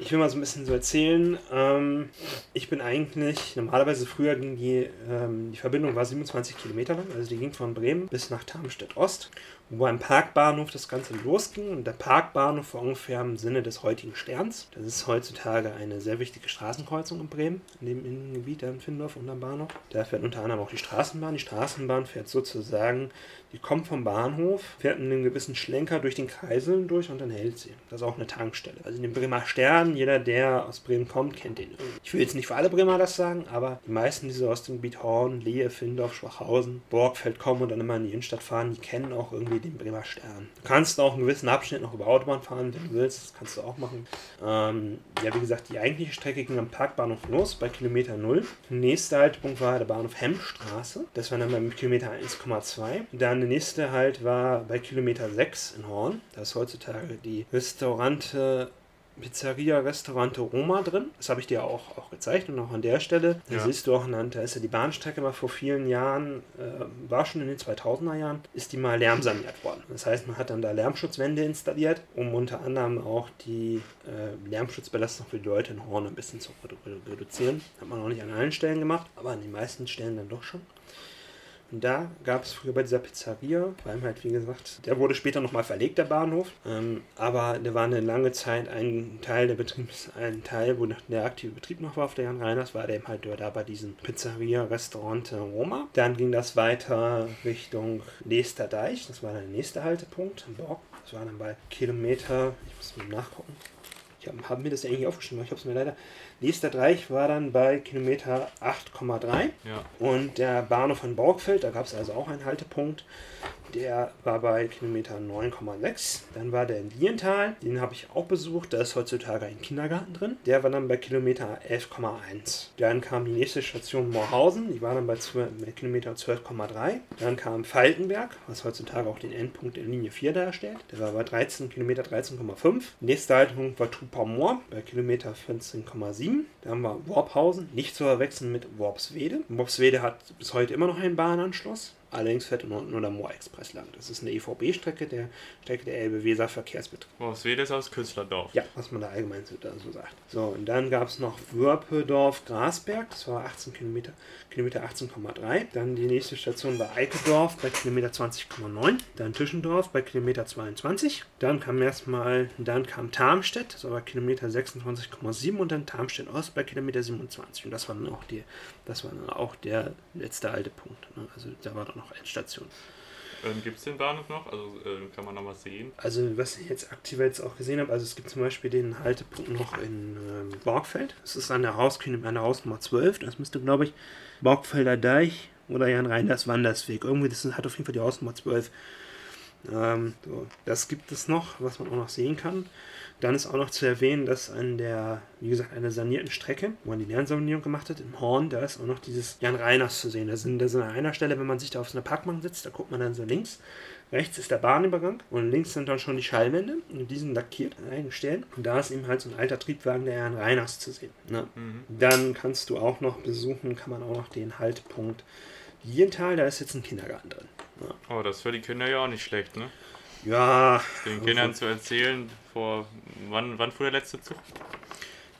Ich will mal so ein bisschen so erzählen. Ähm, ich bin eigentlich, normalerweise früher ging die, ähm, die Verbindung war 27 Kilometer lang, also die ging von Bremen bis nach Darmstadt Ost wo beim Parkbahnhof das Ganze losging. Und der Parkbahnhof war ungefähr im Sinne des heutigen Sterns. Das ist heutzutage eine sehr wichtige Straßenkreuzung in Bremen, in dem Innengebiet in Findorf und am Bahnhof. Da fährt unter anderem auch die Straßenbahn. Die Straßenbahn fährt sozusagen, die kommt vom Bahnhof, fährt einen gewissen Schlenker durch den Kreiseln durch und dann hält sie. Das ist auch eine Tankstelle. Also in dem Bremer Stern, jeder, der aus Bremen kommt, kennt den. Ich will jetzt nicht für alle Bremer das sagen, aber die meisten, die so aus dem Gebiet Horn, Lehe, Findorf, Schwachhausen, Borgfeld kommen und dann immer in die Innenstadt fahren, die kennen auch irgendwie den Bremer Stern. Du kannst auch einen gewissen Abschnitt noch über Autobahn fahren, wenn du willst. Das kannst du auch machen. Ähm, ja, wie gesagt, die eigentliche Strecke ging am Parkbahnhof los, bei Kilometer 0. Der nächste Haltepunkt war der Bahnhof Hemmstraße. Das war dann bei Kilometer 1,2. Dann der nächste Halt war bei Kilometer 6 in Horn. Da ist heutzutage die Restaurante Pizzeria Restaurante Roma drin. Das habe ich dir auch, auch gezeigt und auch an der Stelle. Da ja. siehst du auch, da ist ja die Bahnstrecke mal vor vielen Jahren, äh, war schon in den 2000er Jahren, ist die mal lärmsaniert worden. Das heißt, man hat dann da Lärmschutzwände installiert, um unter anderem auch die äh, Lärmschutzbelastung für die Leute in Horn ein bisschen zu reduzieren. Hat man auch nicht an allen Stellen gemacht, aber an den meisten Stellen dann doch schon. Und da gab es früher bei dieser Pizzeria, vor allem halt wie gesagt, der wurde später nochmal verlegt, der Bahnhof. Ähm, aber der war eine lange Zeit ein Teil der Betriebs, ein Teil, wo der aktive Betrieb noch war auf der Jan Reiners, war der eben halt da bei diesem Pizzeria Restaurant Roma. Dann ging das weiter Richtung Leester Deich, das war der nächste Haltepunkt Borg. Das war dann bei Kilometer, ich muss mal nachgucken. Ich habe hab mir das ja eigentlich aufgeschrieben, aber ich habe es mir leider Nächster Dreieck war dann bei Kilometer 8,3. Ja. Und der Bahnhof von Borgfeld, da gab es also auch einen Haltepunkt. Der war bei Kilometer 9,6. Dann war der in Lienthal, den habe ich auch besucht. Da ist heutzutage ein Kindergarten drin. Der war dann bei Kilometer 11,1. Dann kam die nächste Station Moorhausen, die war dann bei, 12, bei Kilometer 12,3. Dann kam Falkenberg, was heutzutage auch den Endpunkt in Linie 4 darstellt. Der war bei 13 Kilometer 13,5. Nächster Haltepunkt war Tupammoor bei Kilometer 14,7. Dann haben wir Worphausen, nicht zu verwechseln mit Worpswede. Worpswede hat bis heute immer noch einen Bahnanschluss. Allerdings fährt unten nur der Moor-Express lang. Das ist eine EVB-Strecke, der Strecke der Elbe-Weser-Verkehrsbetrieb. Ist aus Künstlerdorf. Ja, was man da allgemein so, sagt. So, und dann gab es noch Würpedorf-Grasberg, das war 18 Kilometer, Kilometer 18,3. Dann die nächste Station war Eikedorf bei Kilometer 20,9. Dann Tischendorf bei Kilometer 22. Dann kam erstmal, dann kam Tarmstedt, das war Kilometer 26,7 und dann Tarmstedt Ost bei Kilometer 27. Und das war dann auch, die, das war dann auch der letzte alte Punkt. Ne? Also da war dann noch Endstation. Ähm, gibt es den Bahnhof noch? Also äh, kann man noch was sehen? Also was ich jetzt aktiv jetzt auch gesehen habe, also es gibt zum Beispiel den Haltepunkt noch in ähm, Borgfeld. Das ist an der, Haus, an der Hausnummer 12. Das müsste, glaube ich, Borgfelder Deich oder Jan Reinders Wandersweg. Irgendwie, das hat auf jeden Fall die Hausnummer 12. Ähm, so, das gibt es noch, was man auch noch sehen kann. Dann ist auch noch zu erwähnen, dass an der, wie gesagt, einer sanierten Strecke, wo man die Lernsanierung gemacht hat, im Horn, da ist auch noch dieses Jan Reiners zu sehen. Da sind, da sind an einer Stelle, wenn man sich da auf so einer Parkbank sitzt, da guckt man dann so links. Rechts ist der Bahnübergang und links sind dann schon die Schallwände und die sind lackiert an einigen Stellen. Und da ist eben halt so ein alter Triebwagen der Jan Reiners zu sehen. Ne? Mhm. Dann kannst du auch noch besuchen, kann man auch noch den Haltepunkt Lienthal, da ist jetzt ein Kindergarten drin. Ja. Oh, das ist für die Kinder ja auch nicht schlecht, ne? Ja. Den Kindern zu erzählen, vor wann, wann fuhr der letzte Zug?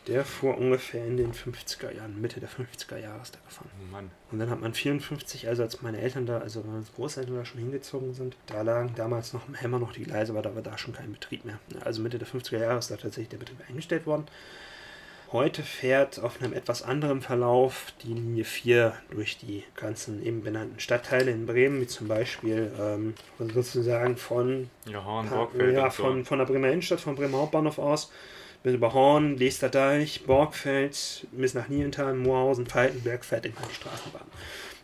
Der fuhr ungefähr in den 50er Jahren, Mitte der 50er Jahre ist der gefahren. Oh Mann. Und dann hat man 54, also als meine Eltern da, also meine Großeltern da schon hingezogen sind, da lagen damals noch im Hämmer noch die Gleise, aber da war da schon kein Betrieb mehr. Also Mitte der 50er Jahre ist da tatsächlich der Betrieb eingestellt worden. Heute fährt auf einem etwas anderen Verlauf die Linie 4 durch die ganzen eben benannten Stadtteile in Bremen, wie zum Beispiel ähm, sozusagen von, ja, Horn, ja, von, von der Bremer Innenstadt, vom Bremer Hauptbahnhof aus, bis über Horn, Lesterdeich, Borgfeld, bis nach Niental, Moorhausen, Falkenberg fährt immer die Straßenbahn.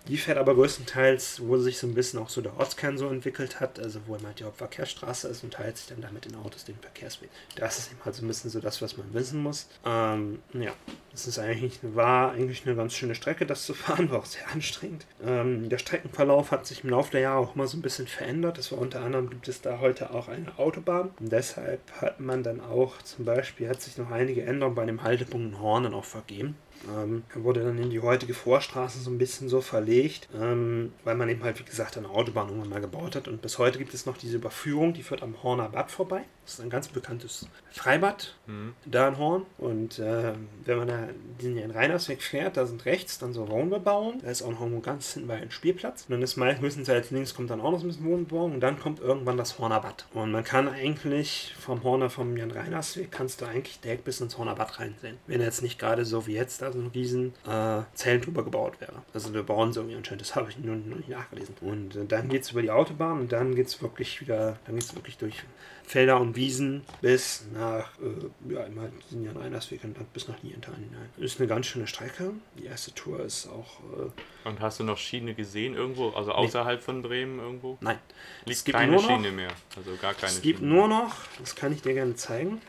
Die fährt aber größtenteils, wo sich so ein bisschen auch so der Ortskern so entwickelt hat, also wo immer die Hauptverkehrsstraße ist und teilt sich dann damit den Autos den Verkehrsweg. Das ist eben halt so ein bisschen so das, was man wissen muss. Ähm, ja, es ist eigentlich, war eigentlich eine ganz schöne Strecke, das zu fahren, war auch sehr anstrengend. Ähm, der Streckenverlauf hat sich im Laufe der Jahre auch immer so ein bisschen verändert. Das war unter anderem gibt es da heute auch eine Autobahn. Und deshalb hat man dann auch zum Beispiel, hat sich noch einige Änderungen bei dem Haltepunkt in Hornen auch vergeben. Ähm, er wurde dann in die heutige Vorstraße so ein bisschen so verlegt, ähm, weil man eben halt, wie gesagt, eine Autobahn irgendwann mal gebaut hat. Und bis heute gibt es noch diese Überführung, die führt am Horner Bad vorbei. Das ist ein ganz bekanntes Freibad, mhm. da in Horn. Und äh, wenn man da den Rheinersweg fährt, da sind rechts dann so Wohnbebauung. Da ist auch noch ganz hinten bei ein Spielplatz. Und dann ist meistens als links kommt dann auch noch ein bisschen Wohnbebauung. Und dann kommt irgendwann das Horner Bad. Und man kann eigentlich vom Horner, vom Jan-Reiners-Weg, kannst du eigentlich direkt bis ins Horner Bad reinsehen. Wenn jetzt nicht gerade so wie jetzt da so ein riesen äh, Zellen drüber gebaut wäre. Also wir bauen so irgendwie anscheinend, das habe ich nur, nur nicht nachgelesen. Und äh, dann geht es über die Autobahn und dann geht es wirklich wieder, dann geht es wirklich durch Felder und Wiesen bis nach, äh, ja, immer sind ja ein Einersweg und bis nach Niental hinein. Ist eine ganz schöne Strecke. Die erste Tour ist auch. Äh, und hast du noch Schiene gesehen irgendwo? Also außerhalb nee. von Bremen irgendwo? Nein. Liegt es gibt keine noch, Schiene mehr. Also gar keine Es gibt Schiene. nur noch, das kann ich dir gerne zeigen.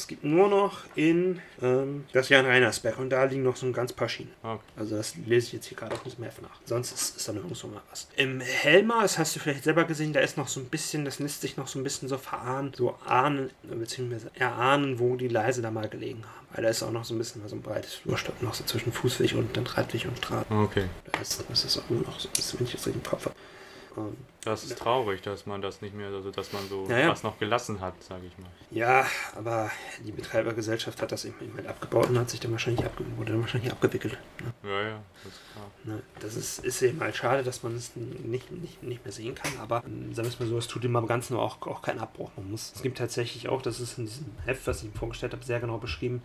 Es gibt nur noch in ähm, das Jan Reinersberg und da liegen noch so ein ganz paar Schienen. Okay. Also das lese ich jetzt hier gerade auch nicht mehr nach. Sonst ist, ist da nirgendwo mal was. Im Helmer, das hast du vielleicht selber gesehen, da ist noch so ein bisschen, das lässt sich noch so ein bisschen so verahnen, so ahnen, beziehungsweise erahnen, wo die Leise da mal gelegen haben. Weil da ist auch noch so ein bisschen so ein breites Flurstück noch so zwischen Fußweg und dann Radweg und Straßen. Okay. Da ist, das ist auch nur noch so ein bisschen, wenn ich das richtig im Kopf habe. Ähm, das ist traurig, dass man das nicht mehr, also dass man so ja, ja. was noch gelassen hat, sage ich mal. Ja, aber die Betreibergesellschaft hat das eben halt abgebaut und hat sich dann wahrscheinlich, abge wurde dann wahrscheinlich abgewickelt. Ne? Ja, ja, das ist klar. Ne? Das ist, ist eben halt schade, dass man es nicht, nicht, nicht mehr sehen kann, aber ähm, sagen wir es mal so, es tut dem Ganzen auch, auch keinen Abbruch. Man muss, es gibt tatsächlich auch, das ist in diesem Heft, was ich ihm vorgestellt habe, sehr genau beschrieben,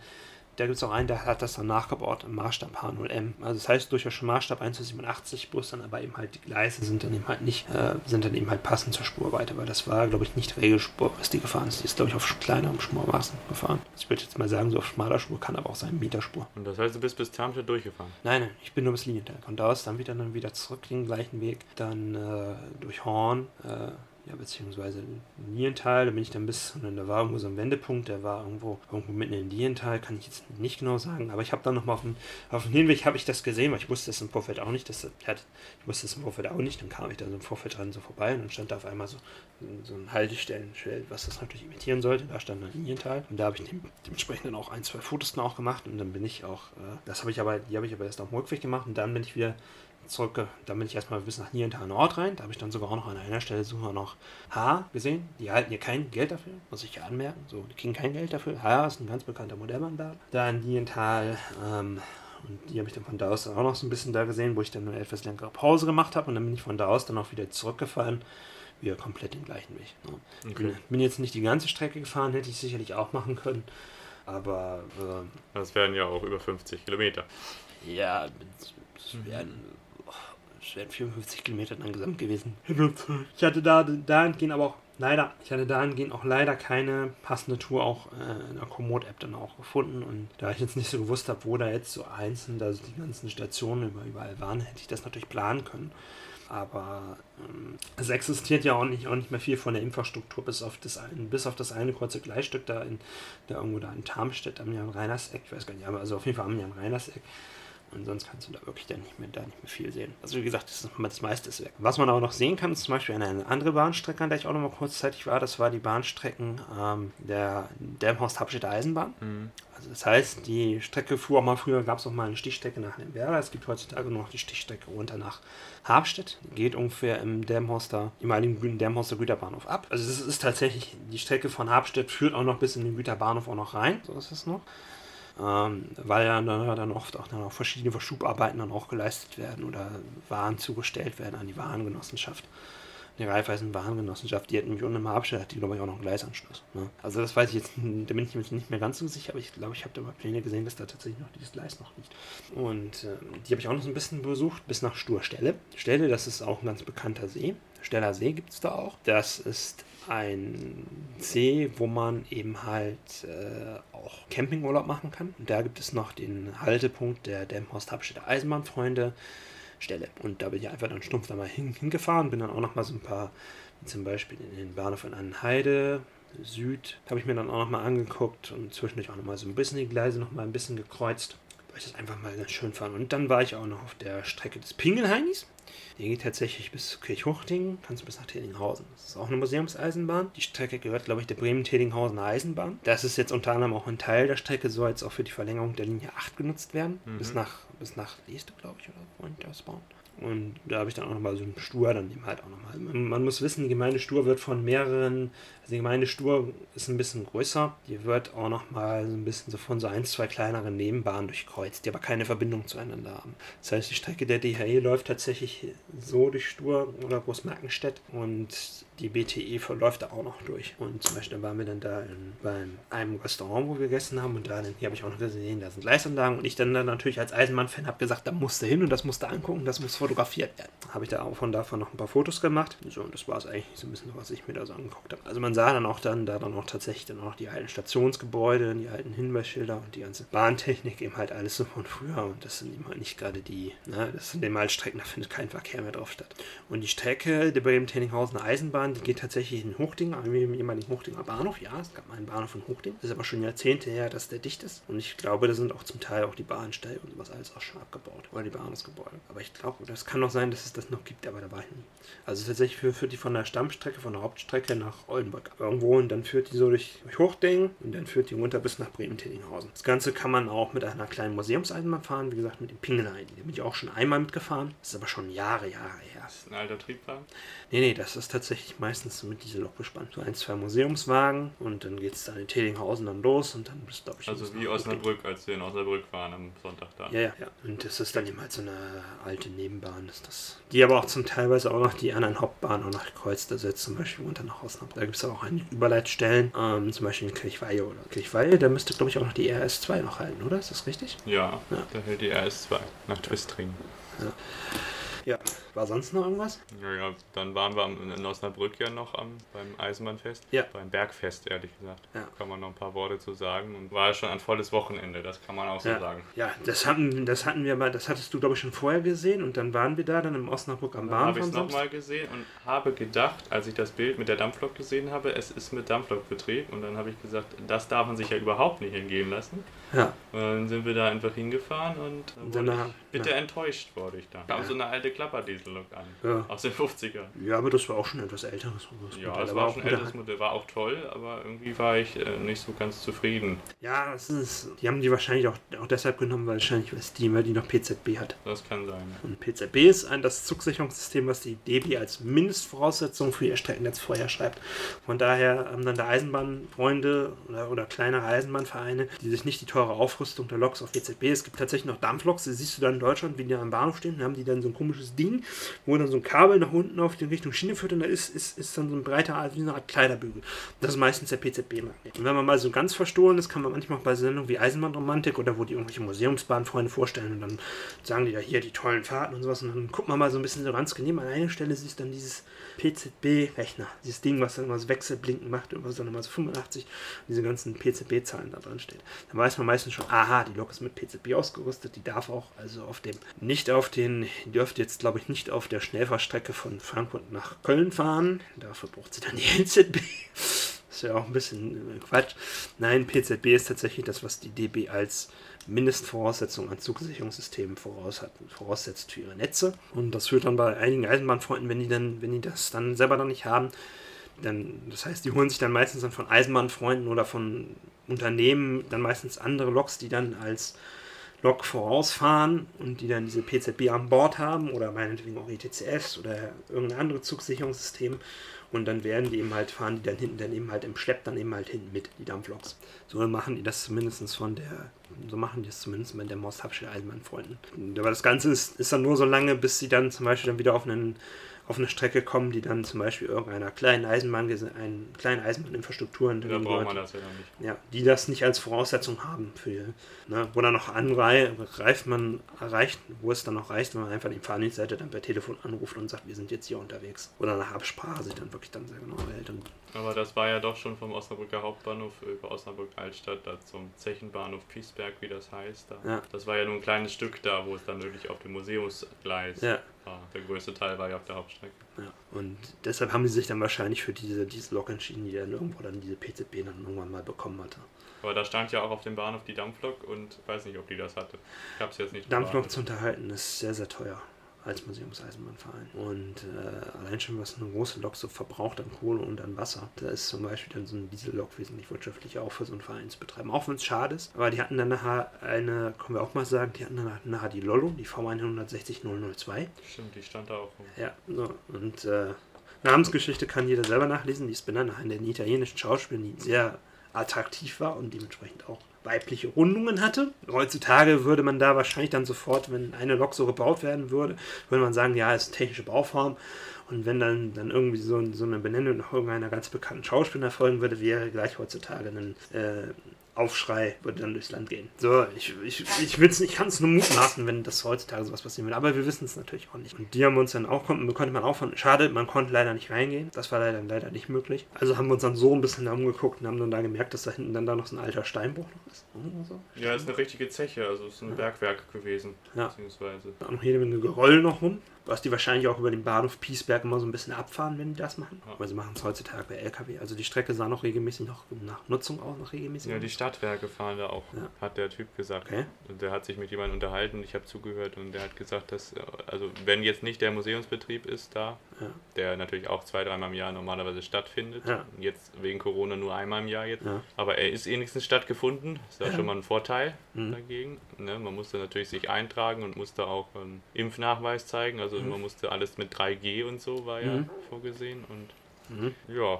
da gibt es auch einen, der hat das dann nachgebaut im Maßstab H0M. Also das heißt durchaus schon Maßstab 1 zu 87, bloß dann aber eben halt die Gleise sind dann eben halt nicht, äh, sind dann eben halt passend zur Spurweite, weil das war, glaube ich, nicht Regelspur, was die gefahren ist. Die ist, glaube ich, auf kleinerem Spurmaßen gefahren. Ich würde jetzt mal sagen, so auf schmaler Spur kann aber auch sein, Meterspur. Und das heißt, du bist bis Tarmstadt durchgefahren? Nein, nein, ich bin nur bis Linienteil. Von da aus dann wieder, dann wieder zurück den gleichen Weg, dann äh, durch Horn, äh, ja, beziehungsweise Niental, da bin ich dann bis, und da war irgendwo so ein Wendepunkt, der war irgendwo, irgendwo mitten in Niental, kann ich jetzt nicht genau sagen, aber ich habe dann nochmal auf dem, auf dem Hinweg habe ich das gesehen, weil ich wusste es im Vorfeld auch nicht, das hat, ich wusste es im Vorfeld auch nicht, dann kam ich da so im Vorfeld dran so vorbei und dann stand da auf einmal so, so ein Haltestellenschild, was das natürlich imitieren sollte, da stand dann Liniental und da habe ich dementsprechend dann auch ein, zwei Fotos dann auch gemacht und dann bin ich auch, äh, das habe ich aber, die habe ich aber erst dem Rückweg gemacht und dann bin ich wieder zurück, dann bin ich erstmal bis nach Niental Nord rein. Da habe ich dann sogar auch noch an einer Stelle sogar noch H gesehen. Die erhalten hier kein Geld dafür, muss ich ja anmerken. So, die kriegen kein Geld dafür. H ist ein ganz bekannter Modellbahnladen. Da in Niental, ähm, und die habe ich dann von da aus auch noch so ein bisschen da gesehen, wo ich dann eine etwas längere Pause gemacht habe. Und dann bin ich von da aus dann auch wieder zurückgefahren. Wieder komplett den gleichen Weg. Ne? Okay. Bin, bin jetzt nicht die ganze Strecke gefahren, hätte ich sicherlich auch machen können. Aber. Äh, das wären ja auch über 50 Kilometer. Ja, es wären es wären 54 Kilometer dann gesamt gewesen. Ich hatte da dahingehend aber auch leider, ich hatte dahingehend auch leider keine passende Tour auch äh, in der Komoot-App dann auch gefunden. Und da ich jetzt nicht so gewusst habe, wo da jetzt so einzeln da so die ganzen Stationen überall waren, hätte ich das natürlich planen können. Aber ähm, es existiert ja auch nicht, auch nicht mehr viel von der Infrastruktur, bis auf das, ein, bis auf das eine kurze Gleisstück da, in, da irgendwo da in Tarmstedt am Jan-Reiners-Eck, ich weiß gar nicht, aber also auf jeden Fall am Jan-Reiners-Eck. Und sonst kannst du da wirklich dann nicht mehr, da nicht mehr viel sehen. Also wie gesagt, das, ist, das meiste ist weg. Was man aber noch sehen kann, ist zum Beispiel eine andere Bahnstrecke, an der ich auch noch mal kurzzeitig war. Das war die Bahnstrecken ähm, der Delmhorst-Happstädter Eisenbahn. Mhm. Also das heißt, die Strecke fuhr auch mal früher, gab es auch mal eine Stichstrecke nach Lemberga. Es gibt heutzutage nur noch die Stichstrecke runter nach Habstedt. Geht ungefähr im Delmhorster, im Delmhorster Güterbahnhof ab. Also es ist tatsächlich, die Strecke von Habstedt führt auch noch bis in den Güterbahnhof auch noch rein. So ist es noch ähm, weil ja dann, dann oft auch, dann auch verschiedene Verschubarbeiten dann auch geleistet werden oder Waren zugestellt werden an die Warengenossenschaft. Die Raiffeisen Warengenossenschaft, die hat nämlich unten im Abstand, hat die glaube ich auch noch einen Gleisanschluss. Ne? Also das weiß ich jetzt, da bin ich mir nicht mehr ganz so sicher, aber ich glaube, ich habe da mal Pläne gesehen, dass da tatsächlich noch dieses Gleis noch liegt. Und äh, die habe ich auch noch so ein bisschen besucht, bis nach Sturstelle. Stelle, das ist auch ein ganz bekannter See. Steller See gibt es da auch. Das ist ein See, wo man eben halt äh, auch Campingurlaub machen kann. Und da gibt es noch den Haltepunkt der Dämhorst Habstädter Eisenbahnfreunde Stelle. Und da bin ich einfach dann stumpf da mal hin, hingefahren, bin dann auch noch mal so ein paar, zum Beispiel in den Bahnhof von Annenheide, Süd, habe ich mir dann auch noch mal angeguckt und zwischendurch auch noch mal so ein bisschen die Gleise noch mal ein bisschen gekreuzt. weil ich das einfach mal ganz schön fand. Und dann war ich auch noch auf der Strecke des Pingelheinis. Die geht tatsächlich bis Kirchhuchting, kannst bis nach Tedinghausen. Das ist auch eine Museumseisenbahn. Die Strecke gehört, glaube ich, der Bremen-Tedinghausener Eisenbahn. Das ist jetzt unter anderem auch ein Teil der Strecke, soll jetzt auch für die Verlängerung der Linie 8 genutzt werden. Mhm. Bis nach, bis nach Leeste, glaube ich, oder ausbauen. Und da habe ich dann auch nochmal so einen Stur dann eben halt auch nochmal. Man, man muss wissen, die Gemeinde Stur wird von mehreren also die Gemeinde Stur ist ein bisschen größer. Die wird auch noch mal so ein bisschen so von so ein, zwei kleineren Nebenbahnen durchkreuzt, die aber keine Verbindung zueinander haben. Das heißt, die Strecke der DHE läuft tatsächlich so durch Stur oder Großmarkenstedt und die BTE verläuft da auch noch durch. Und zum Beispiel waren wir dann da in, bei einem Restaurant, wo wir gegessen haben und da hier habe ich auch noch gesehen, da sind Gleisanlagen und ich dann, dann natürlich als Eisenbahn-Fan habe gesagt, da musst du hin und das musst du angucken, das muss fotografiert werden. Habe ich da auch von davon noch ein paar Fotos gemacht. So, und das war es eigentlich so ein bisschen, was ich mir da so angeguckt habe. Also man sah dann auch dann, da dann auch tatsächlich dann auch die alten Stationsgebäude, die alten Hinweisschilder und die ganze Bahntechnik eben halt alles so von früher und das sind halt nicht gerade die, ne, das sind eben halt da findet kein Verkehr mehr drauf statt. Und die Strecke der Bremen-Tenninghausener Eisenbahn, die geht tatsächlich in Hochding, im ehemaligen Hochdinger Bahnhof, ja, es gab mal einen Bahnhof in Hochding, das ist aber schon Jahrzehnte her, dass der dicht ist und ich glaube, da sind auch zum Teil auch die Bahnsteige und sowas alles auch schon abgebaut, oder die Bahnhofsgebäude. Aber ich glaube, das kann noch sein, dass es das noch gibt, aber da war ich nie. Also tatsächlich für, für die von der Stammstrecke, von der Hauptstrecke nach Oldenburg. irgendwo und dann führt die so durch, durch Hochding und dann führt die runter bis nach Bremen-Tedinghausen. Das Ganze kann man auch mit einer kleinen Museumseisenbahn fahren, wie gesagt mit dem Pingelheim. Da bin ich auch schon einmal mitgefahren. Das ist aber schon Jahre, Jahre her. Das ist ein alter Triebwagen? Nee, nee, das ist tatsächlich meistens so mit dieser Lok bespannt. So ein, zwei Museumswagen und dann geht es dann in Tedinghausen dann los und dann bist du, glaube ich, Also wie Osnabrück, als wir in Osnabrück waren am Sonntag da. Ja, ja, ja. Und das ist dann eben halt so eine alte Nebenbahn, ist das. Die aber auch zum teilweise auch noch die anderen Hauptbahnen auch noch kreuzt, also jetzt zum Beispiel runter nach Osnabrück. Da gibt es auch eine Überleitstellen, ähm, zum Beispiel in Kirchweihe oder Kirchweihe, da müsste glaube ich auch noch die RS2 noch halten, oder? Ist das richtig? Ja, ja. da hält die RS2 nach Twistring. Ja. Ja, war sonst noch irgendwas? Ja, ja, dann waren wir in Osnabrück ja noch am, beim Eisenbahnfest. Ja. Beim Bergfest, ehrlich gesagt. Ja. Kann man noch ein paar Worte zu sagen. Und war schon ein volles Wochenende, das kann man auch so ja. sagen. Ja, das hatten, das hatten wir mal, das hattest du, glaube ich, schon vorher gesehen und dann waren wir da dann im Osnabrück am Bahnhof. habe ich es nochmal gesehen und habe gedacht, als ich das Bild mit der Dampflok gesehen habe, es ist mit Dampflokbetrieb. Und dann habe ich gesagt, das darf man sich ja überhaupt nicht entgehen lassen. Ja. Und dann sind wir da einfach hingefahren und, und dann ich bitte ja. enttäuscht wurde ich da. Da kam so eine alte Klapperdieselok an. Ja. Aus den 50ern. Ja, aber das war auch schon etwas älteres Modell. Ja, das war auch schon ein älteres Modell, war auch toll, aber irgendwie war ich äh, nicht so ganz zufrieden. Ja, das ist, die haben die wahrscheinlich auch, auch deshalb genommen, wahrscheinlich weil Steam, weil die noch PZB hat. Das kann sein. Und PZB ist ein, das Zugsicherungssystem, was die DB als Mindestvoraussetzung für ihr Streckennetz vorher schreibt. Von daher haben dann da Eisenbahnfreunde oder, oder kleinere Eisenbahnvereine, die sich nicht die teure Aufrüstung der Loks auf PZB, es gibt tatsächlich noch Dampfloks, die siehst du dann in Deutschland, wie die am Bahnhof stehen, dann haben die dann so ein komisches Ding, wo dann so ein Kabel nach unten auf die Richtung Schiene führt und da ist, ist, ist dann so ein breiter, wie eine Art Kleiderbügel. Das ist meistens der PZB-Magnet. Und wenn man mal so ganz verstohlen ist, kann man manchmal auch bei Sendungen wie Eisenbahnromantik oder wo die irgendwelche Museumsbahnfreunde vorstellen und dann sagen die ja hier die tollen Fahrten und sowas und dann guckt man mal so ein bisschen so ganz genehm. An einer Stelle siehst du dann dieses PZB-Rechner, dieses Ding, was dann immer so Wechselblinken macht, was dann immer so 85 diese ganzen PZB-Zahlen da drin steht. Dann weiß man meistens schon, aha, die Lok ist mit PZB ausgerüstet, die darf auch also auf dem, nicht auf den, die dürfte jetzt glaube ich nicht auf der Schnellfahrstrecke von Frankfurt nach Köln fahren, dafür braucht sie dann die NZB. Ist ja auch ein bisschen Quatsch. Nein, PZB ist tatsächlich das, was die DB als Mindestvoraussetzung an Zugsicherungssystemen voraus hat, voraussetzt für ihre Netze. Und das führt dann bei einigen Eisenbahnfreunden, wenn die dann, wenn die das dann selber dann nicht haben, dann, das heißt, die holen sich dann meistens dann von Eisenbahnfreunden oder von Unternehmen dann meistens andere Loks, die dann als Lok vorausfahren und die dann diese PZB an Bord haben oder meinetwegen auch ETCS oder irgendein anderes Zugsicherungssystem und dann werden die eben halt, fahren die dann hinten dann eben halt im Schlepp dann eben halt hinten mit, die Dampfloks. So machen die das zumindest von der, so machen die es zumindest mit der Mosthafsche Eisenbahnfreunden. Aber das Ganze ist, ist dann nur so lange, bis sie dann zum Beispiel dann wieder auf einen auf eine Strecke kommen, die dann zum Beispiel irgendeiner kleinen Eisenbahn, einen kleinen Eisenbahninfrastruktur da braucht man das ja nicht. Ja, die das nicht als Voraussetzung haben für, ne, wo dann noch anreift man erreicht, wo es dann noch reicht, wenn man einfach die Fahrdienstseite dann per Telefon anruft und sagt, wir sind jetzt hier unterwegs. Oder nach Absprache sich dann wirklich dann sehr genau hält. Und Aber das war ja doch schon vom Osnabrücker Hauptbahnhof über Osnabrück Altstadt da zum Zechenbahnhof Piesberg, wie das heißt. Da. Ja. Das war ja nur ein kleines Stück da, wo es dann wirklich auf dem Museumsgleis ja war, der größte Teil war ja auf der Hauptstrecke. Ja. Und deshalb haben sie sich dann wahrscheinlich für diese, diese Lok entschieden, die dann irgendwo dann diese PZB dann irgendwann mal bekommen hatte. Aber da stand ja auch auf dem Bahnhof die Dampflok und weiß nicht, ob die das hatte. Ich hab's jetzt nicht Dampflok zu unterhalten ist sehr, sehr teuer als Museumseisenbahnverein. Und äh, allein schon, was eine große Lok so verbraucht an Kohle und an Wasser, da ist zum Beispiel dann so eine Diesellok wesentlich wirtschaftlicher auch für so einen Verein zu betreiben. Auch wenn es schade ist. Aber die hatten dann nachher eine, können wir auch mal sagen, die hatten dann nachher die Lollo, die V160 002. Stimmt, die stand da auch. rum. Ja, so. und äh, Namensgeschichte kann jeder selber nachlesen. Die ist benannt nach einer italienischen Schauspielerin, die sehr attraktiv war und dementsprechend auch weibliche Rundungen hatte. Heutzutage würde man da wahrscheinlich dann sofort, wenn eine Lok so gebaut werden würde, würde man sagen, ja, ist technische Bauform. Und wenn dann, dann irgendwie so, so eine Benennung nach irgendeiner ganz bekannten Schauspielerin erfolgen würde, wäre gleich heutzutage ein äh, Aufschrei, würde dann durchs Land gehen. So, ich, ich, ich, ich kann es nur mutmaßen, wenn das heutzutage sowas passieren würde. Aber wir wissen es natürlich auch nicht. Und die haben uns dann auch, konnten, konnte man auch von, schade, man konnte leider nicht reingehen. Das war leider, leider nicht möglich. Also haben wir uns dann so ein bisschen umgeguckt und haben dann da gemerkt, dass da hinten dann da noch so ein alter Steinbruch noch ist. Oder so. Ja, ist eine richtige Zeche, also ist ein Bergwerk gewesen. Ja. Beziehungsweise. Da noch jede Menge Geröll noch rum, was die wahrscheinlich auch über den Bahnhof Piesberg immer so ein bisschen abfahren, wenn die das machen. Ja. Aber sie machen es heutzutage bei LKW. Also die Strecke sah noch regelmäßig noch nach Nutzung auch noch regelmäßig. Ja, aus. die Stadtwerke fahren da auch, Ja. hat der Typ gesagt. Okay. Und der hat sich mit jemandem unterhalten, ich habe zugehört und der hat gesagt, dass, also wenn jetzt nicht der Museumsbetrieb ist da, Ja. der natürlich auch zwei, dreimal im Jahr normalerweise stattfindet, Ja. jetzt wegen Corona nur einmal im Jahr jetzt, Ja. aber er ist wenigstens stattgefunden, ist ja schon mal ein Vorteil Mhm. dagegen. Ne? Man musste natürlich sich eintragen und musste auch einen Impfnachweis zeigen, also man musste alles mit 3G und so war ja Mhm. vorgesehen und Mhm. ja,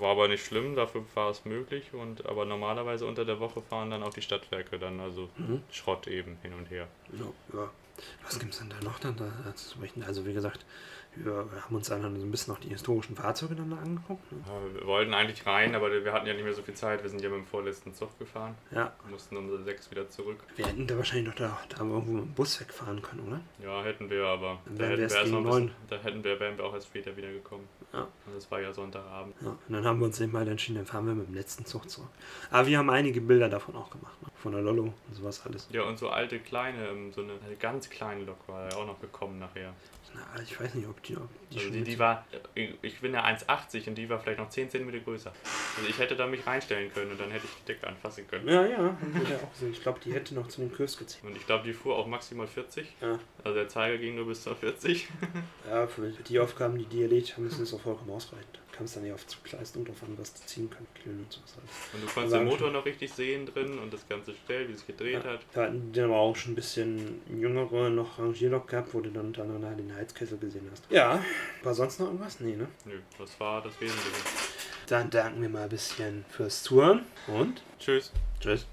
war aber nicht schlimm, dafür war es möglich. Und aber normalerweise unter der Woche fahren dann auch die Stadtwerke dann, also Mhm. Schrott eben hin und her. Ja, ja. Was gibt es denn da noch dann da zu berichten? Also wie gesagt, wir haben uns dann so ein bisschen auch die historischen Fahrzeuge dann da angeguckt. Ne? Ja, wir wollten eigentlich rein, aber wir hatten ja nicht mehr so viel Zeit. Wir sind ja mit dem vorletzten Zug gefahren, Ja, mussten um sechs wieder zurück. wir hätten da wahrscheinlich noch da, da irgendwo mit dem Bus wegfahren können, oder? Ja, hätten wir, aber Dann da wären hätten wir wir, erst noch bisschen, da hätten wir, wären wir auch erst später wieder gekommen. Ja. Und das war ja Sonntagabend. Ja, und dann haben wir uns eben mal entschieden, dann fahren wir mit dem letzten Zug zurück. Aber wir haben einige Bilder davon auch gemacht, ne? von der Lollo und sowas alles. Ja, und so alte kleine, ähm, so eine, eine ganz kleine Lok war ja auch noch gekommen nachher. Na, ich weiß nicht, ob die, ob die Also die, die war, ich bin ja 1,80 und die war vielleicht noch 10 cm größer. Also ich hätte da mich reinstellen können und dann hätte ich die Decke anfassen können. Ja, ja, ja auch gesehen. Ich glaube, die hätte noch zu dem Kurs gezogen. Und ich glaube, die fuhr auch maximal 40. Ja. Also der Zeiger ging nur bis zur 40. Ja, für die Aufgaben, die die erledigt haben, ist es auch vollkommen ausreichend. Du kannst dann ja auf Zugleistung drauf an, was du ziehen kannst, Klönen und sowas alles. Und du konntest Aber den Motor noch richtig sehen drin und das ganze Stell, wie es gedreht hat. Da hatten die aber auch schon ein bisschen jüngere noch Rangierlok gehabt, wo du dann unter anderem den Heizkessel gesehen hast. Ja, war sonst noch irgendwas? Nee, ne? Nö, das war das Wesentliche. Dann danken wir mal ein bisschen fürs Zuhören und Tschüss. tschüss.